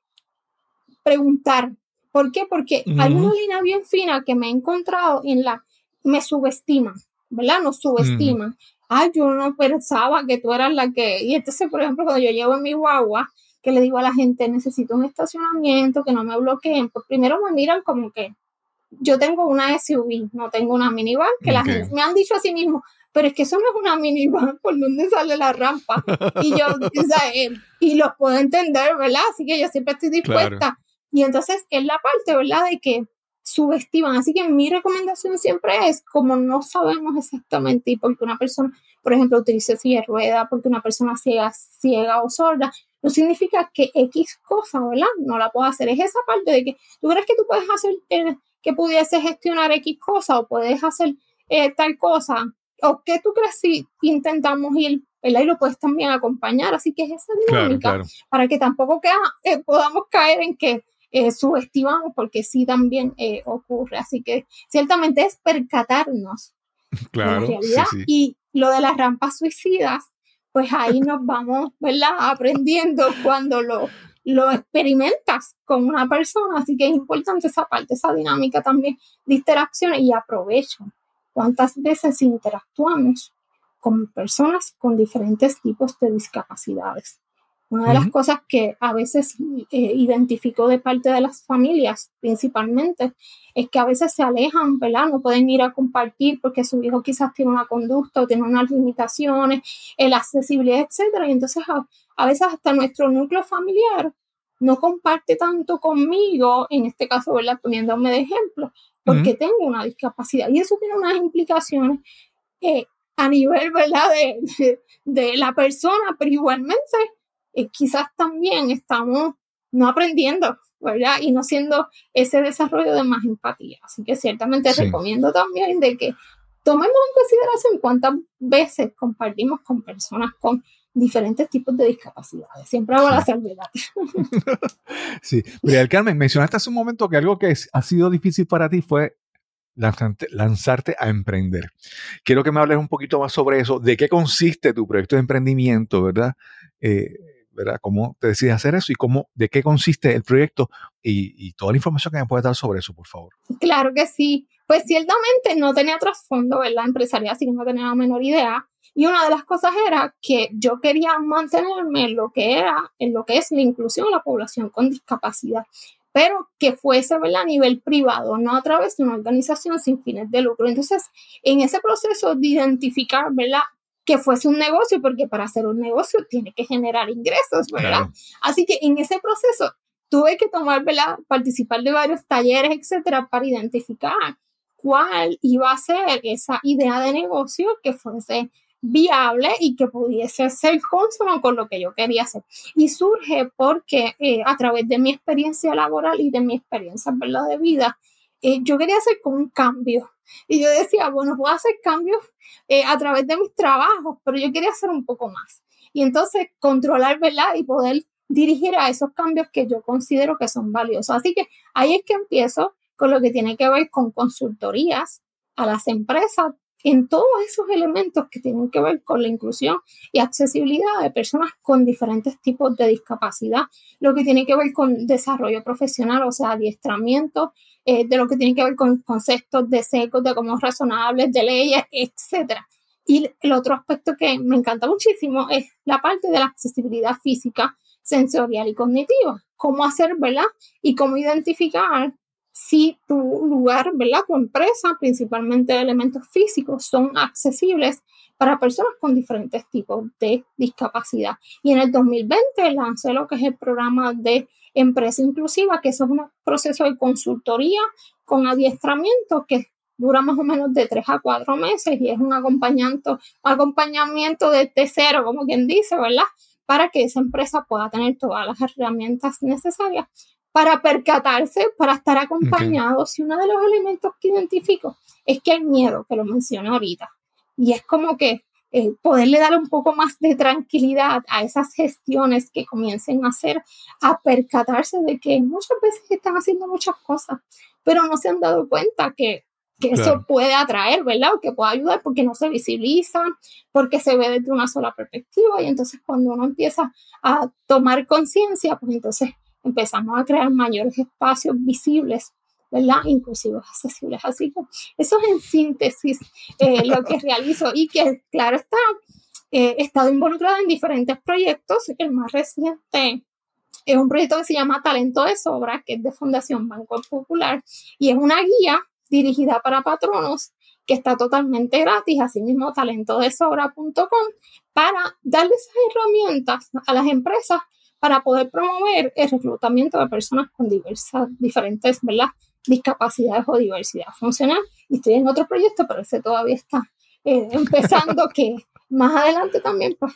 preguntar, ¿por qué? Porque hay una línea bien fina que me he encontrado en la, me subestima, ¿verdad? Nos subestima. Ay, yo no pensaba que tú eras la que, y entonces, por ejemplo, cuando yo llevo en mi guagua, que le digo a la gente, necesito un estacionamiento, que no me bloqueen, pues primero me miran como que, yo tengo una SUV, no tengo una minivan, que la gente me han dicho así mismo, pero es que eso no es una minivan, ¿por dónde sale la rampa? Y yo, eh, y los puedo entender, ¿verdad? Así que yo siempre estoy dispuesta. Y entonces es la parte, ¿verdad? De que subestiman. Así que mi recomendación siempre es, como no sabemos exactamente y porque una persona, por ejemplo, utilice silla de rueda, porque una persona ciega, ciega o sorda, no significa que X cosa, ¿verdad? No la puedo hacer. Es esa parte de que tú crees que tú puedes hacer que pudiese gestionar X cosa o puedes hacer eh, tal cosa, o qué tú crees si intentamos ir, ¿verdad? Y lo puedes también acompañar, así que es esa dinámica para que tampoco eh, podamos caer en que eh, subestimamos, porque sí también ocurre, así que ciertamente es percatarnos claro, de la realidad y lo de las rampas suicidas, pues ahí nos vamos, ¿verdad? Aprendiendo cuando lo lo experimentas con una persona, así que es importante esa parte, esa dinámica también de interacción y aprovecho cuántas veces interactuamos con personas con diferentes tipos de discapacidades. Una de las cosas que a veces eh, identifico de parte de las familias, principalmente, es que a veces se alejan, ¿verdad? No pueden ir a compartir porque su hijo quizás tiene una conducta o tiene unas limitaciones, la accesibilidad, etc. Y entonces a, veces hasta nuestro núcleo familiar no comparte tanto conmigo, en este caso, ¿verdad? Poniéndome de ejemplo, porque tengo una discapacidad. Y eso tiene unas implicaciones eh, a nivel, ¿verdad? De, de, la persona, pero igualmente eh, quizás también estamos no aprendiendo, ¿verdad? Y no siendo ese desarrollo de más empatía. Así que ciertamente recomiendo también de que tomemos en consideración cuántas veces compartimos con personas con diferentes tipos de discapacidades. Siempre hago la salvedad. sí, María Carmen, mencionaste hace un momento que algo que ha sido difícil para ti fue lanzarte a emprender. Quiero que me hables un poquito más sobre eso, de qué consiste tu proyecto de emprendimiento, ¿verdad? Eh, ¿verdad? ¿Cómo te decides hacer eso y cómo, de qué consiste el proyecto y, toda la información que me puedes dar sobre eso, por favor? Claro que sí. Pues ciertamente no tenía trasfondo, ¿verdad? Empresarial, así que no tenía la menor idea. Y una de las cosas era que yo quería mantenerme en lo que era, en lo que es la inclusión de la población con discapacidad, pero que fuese ¿verdad? a nivel privado, no a través de una organización sin fines de lucro. Entonces, en ese proceso de identificar, ¿verdad? Que fuese un negocio, porque para hacer un negocio tiene que generar ingresos, ¿verdad? Así que en ese proceso tuve que tomar, ¿verdad? Participar de varios talleres, etcétera, para identificar cuál iba a ser esa idea de negocio que fuese viable y que pudiese ser consono con lo que yo quería hacer. Y surge porque eh, a través de mi experiencia laboral y de mi experiencia ¿verdad? de vida, eh, yo quería hacer como un cambio. Y yo decía, bueno, puedo hacer cambios eh, a través de mis trabajos, pero yo quería hacer un poco más. Y entonces controlar, ¿verdad? Y poder dirigir a esos cambios que yo considero que son valiosos. Así que ahí es que empiezo con lo que tiene que ver con consultorías a las empresas en todos esos elementos que tienen que ver con la inclusión y accesibilidad de personas con diferentes tipos de discapacidad, lo que tiene que ver con desarrollo profesional, o sea, adiestramiento, eh, de lo que tiene que ver con conceptos de secos, de cómo razonables, de leyes, etc. Y el otro aspecto que me encanta muchísimo es la parte de la accesibilidad física, sensorial y cognitiva. Cómo hacer, ¿verdad? Y cómo identificar si tu lugar, ¿verdad? Tu empresa, principalmente elementos físicos, son accesibles para personas con diferentes tipos de discapacidad. Y en el 2020 lancé lo que es el programa de empresa inclusiva, que es un proceso de consultoría con adiestramiento que dura más o menos de tres a cuatro meses y es un acompañamiento, acompañamiento de cero, como quien dice, ¿verdad? Para que esa empresa pueda tener todas las herramientas necesarias para percatarse, para estar acompañados. Y uno de los elementos que identifico es que el miedo, que lo mencioné ahorita, y es como que eh, poderle dar un poco más de tranquilidad a esas gestiones que comiencen a hacer, a percatarse de que muchas veces están haciendo muchas cosas, pero no se han dado cuenta que, que eso puede atraer, ¿verdad? O que puede ayudar porque no se visibiliza, porque se ve desde una sola perspectiva y entonces cuando uno empieza a tomar conciencia, pues entonces empezamos a crear mayores espacios visibles ¿verdad? Inclusive accesibles. Así que eso es en síntesis eh, lo que realizo y que, claro está, eh, he estado involucrada en diferentes proyectos. El más reciente es un proyecto que se llama Talento de Sobra, que es de Fundación Banco Popular y es una guía dirigida para patronos que está totalmente gratis, asimismo talentodesobra.com, para darles herramientas a las empresas para poder promover el reclutamiento de personas con diversas, diferentes ¿verdad? Discapacidades o diversidad funcional. Y estoy en otro proyecto, pero ese todavía está eh, empezando, que más adelante también pues,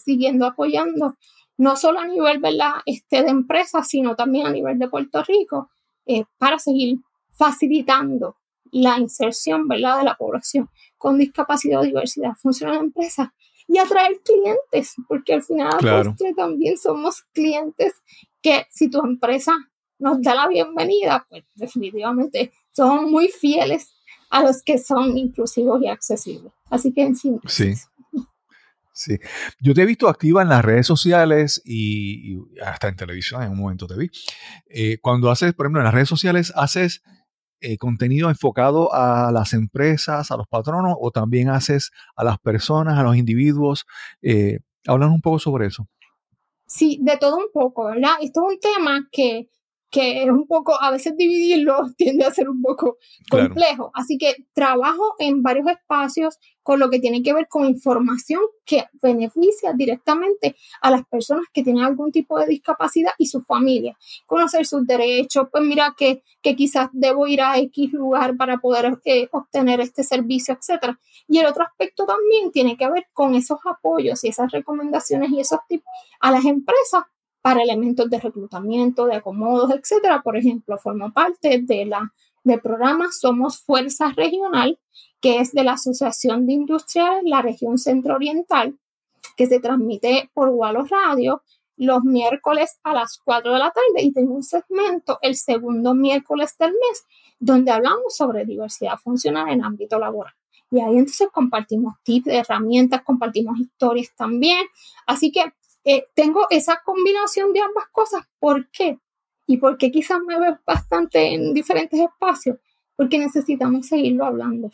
siguiendo apoyando, no solo a nivel ¿verdad? Este, de empresas, sino también a nivel de Puerto Rico, eh, para seguir facilitando la inserción ¿verdad? de la población con discapacidad o diversidad funcional en empresas y atraer clientes, porque al final también somos clientes que si tu empresa nos da la bienvenida, pues definitivamente son muy fieles a los que son inclusivos y accesibles. Así que en sí. Sí. Sí. Yo te he visto activa en las redes sociales y, hasta en televisión, en un momento te vi. Eh, cuando haces, por ejemplo, en las redes sociales, haces eh, contenido enfocado a las empresas, a los patronos, o también haces a las personas, a los individuos. Eh, un poco sobre eso. Sí, de todo un poco, ¿verdad? Esto es un tema que que es un poco, a veces dividirlo tiende a ser un poco complejo. Así que trabajo en varios espacios con lo que tiene que ver con información que beneficia directamente a las personas que tienen algún tipo de discapacidad y su familia. Conocer sus derechos, pues mira que, que quizás debo ir a X lugar para poder eh, obtener este servicio, etc. Y el otro aspecto también tiene que ver con esos apoyos y esas recomendaciones y esos tips a las empresas para elementos de reclutamiento, de acomodos, etcétera. Por ejemplo, formo parte de la, del programa Somos Fuerza Regional, que es de la Asociación de Industriales la región centro-oriental, que se transmite por Wallo Radio los miércoles a las 4 de la tarde y tengo un segmento el segundo miércoles del mes donde hablamos sobre diversidad funcional en ámbito laboral. Y ahí entonces compartimos tips, herramientas, compartimos historias también. Así que eh, tengo esa combinación de ambas cosas. ¿Por qué? Y por qué quizás me veo bastante en diferentes espacios, porque necesitamos seguirlo hablando.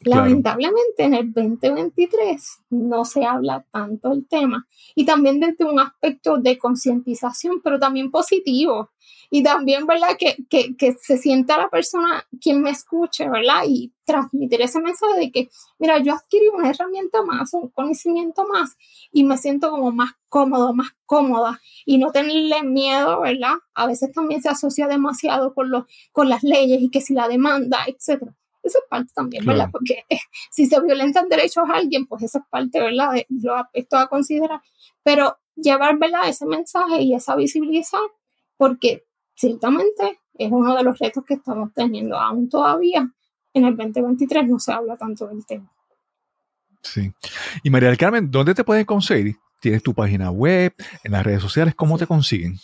Lamentablemente en el 2023 no se habla tanto el tema y también desde un aspecto de concientización, pero también positivo y también, ¿verdad? Que, que, que, se sienta la persona quien me escuche, ¿verdad? Y transmitir ese mensaje de que, mira, yo adquirí una herramienta más, un conocimiento más y me siento como más cómodo, más cómoda y no tenerle miedo, ¿verdad? A veces también se asocia demasiado con, los, con las leyes y que si la demanda, etcétera. Eso es parte también, ¿verdad? Porque si se violentan derechos a alguien, pues eso es parte, ¿verdad? Los aspectos a considerar. Pero llevar, ¿verdad? Ese mensaje y esa visibilizar, porque ciertamente es uno de los retos que estamos teniendo. Aún todavía en el 2023 no se habla tanto del tema. Sí. Y María del Carmen, ¿dónde te pueden conseguir? ¿Tienes tu página web, en las redes sociales? ¿Cómo te consiguen?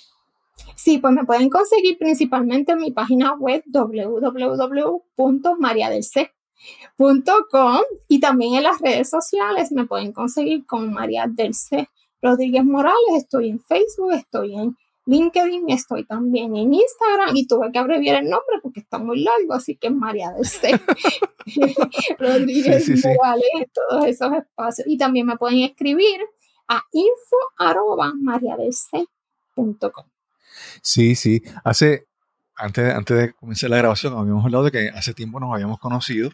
Sí, pues me pueden conseguir principalmente en mi página web www.mariadelc.com y también en las redes sociales me pueden conseguir con María del C. Rodríguez Morales. Estoy en Facebook, estoy en LinkedIn, estoy también en Instagram y tuve que abreviar el nombre porque está muy largo, así que es María del C. Rodríguez Morales, en todos esos espacios. Y también me pueden escribir a info Sí, sí. Hace, antes, antes de comenzar la grabación, habíamos hablado de que hace tiempo nos habíamos conocido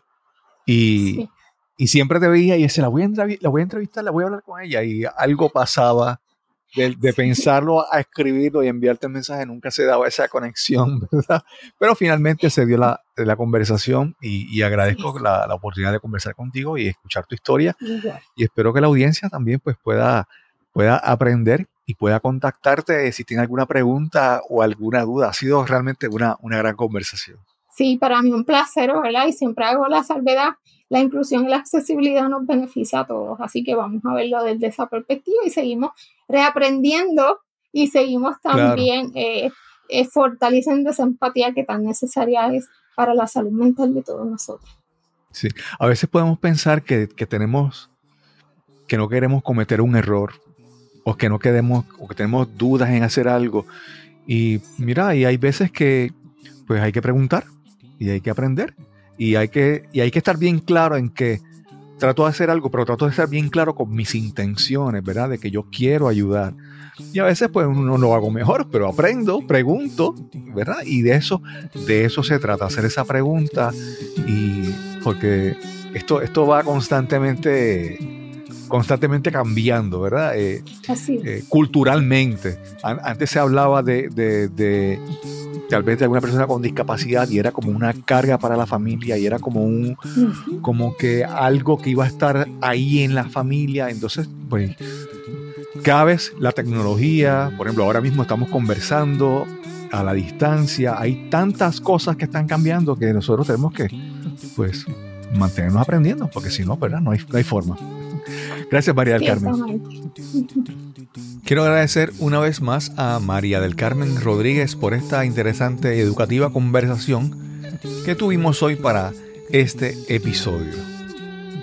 y, y siempre te veía y decía, la voy, a la voy a entrevistar, la voy a hablar con ella. Y algo pasaba de, de pensarlo a escribirlo y enviarte el mensaje, nunca se daba esa conexión, ¿verdad? Pero finalmente se dio la, la conversación y, y agradezco la, la oportunidad de conversar contigo y escuchar tu historia. Y espero que la audiencia también pues pueda, pueda aprender y pueda contactarte si tiene alguna pregunta o alguna duda. Ha sido realmente una, una gran conversación. Sí, para mí un placer, ¿verdad? Y siempre hago la salvedad. La inclusión y la accesibilidad nos beneficia a todos, así que vamos a verlo desde esa perspectiva y seguimos reaprendiendo y seguimos Claro. también eh, eh, fortaleciendo esa empatía que tan necesaria es para la salud mental de todos nosotros. Sí. A veces podemos pensar que, que tenemos, que no queremos cometer un error o que no queremos, o que tenemos dudas en hacer algo. Y mira, y hay veces que pues hay que preguntar y hay que aprender y hay que, y hay que estar bien claro en que trato de hacer algo, pero trato de estar bien claro con mis intenciones, ¿verdad? De que yo quiero ayudar. Y a veces pues uno no lo hago mejor, pero aprendo, pregunto, ¿verdad? Y de eso, de eso se trata, hacer esa pregunta y porque esto, esto va constantemente, constantemente cambiando, ¿verdad? Eh, Así eh, culturalmente. An- antes se hablaba de, de- de, tal vez de alguna persona con discapacidad y era como una carga para la familia y era como un como que algo que iba a estar ahí en la familia. Entonces, pues, cada vez la tecnología, por ejemplo, ahora mismo estamos conversando a la distancia, hay tantas cosas que están cambiando que nosotros tenemos que, pues, mantenernos aprendiendo, porque si no, ¿verdad? No hay, no hay forma. Gracias, María del Carmen. Quiero agradecer una vez más a María del Carmen Rodríguez por esta interesante y educativa conversación que tuvimos hoy para este episodio.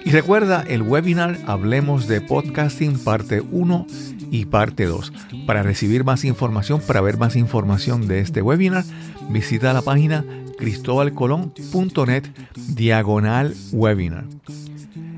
Y recuerda el webinar Hablemos de Podcasting parte 1 y parte 2. Para recibir más información, para ver más información de este webinar, visita la página cristobalcolón.net diagonal webinar.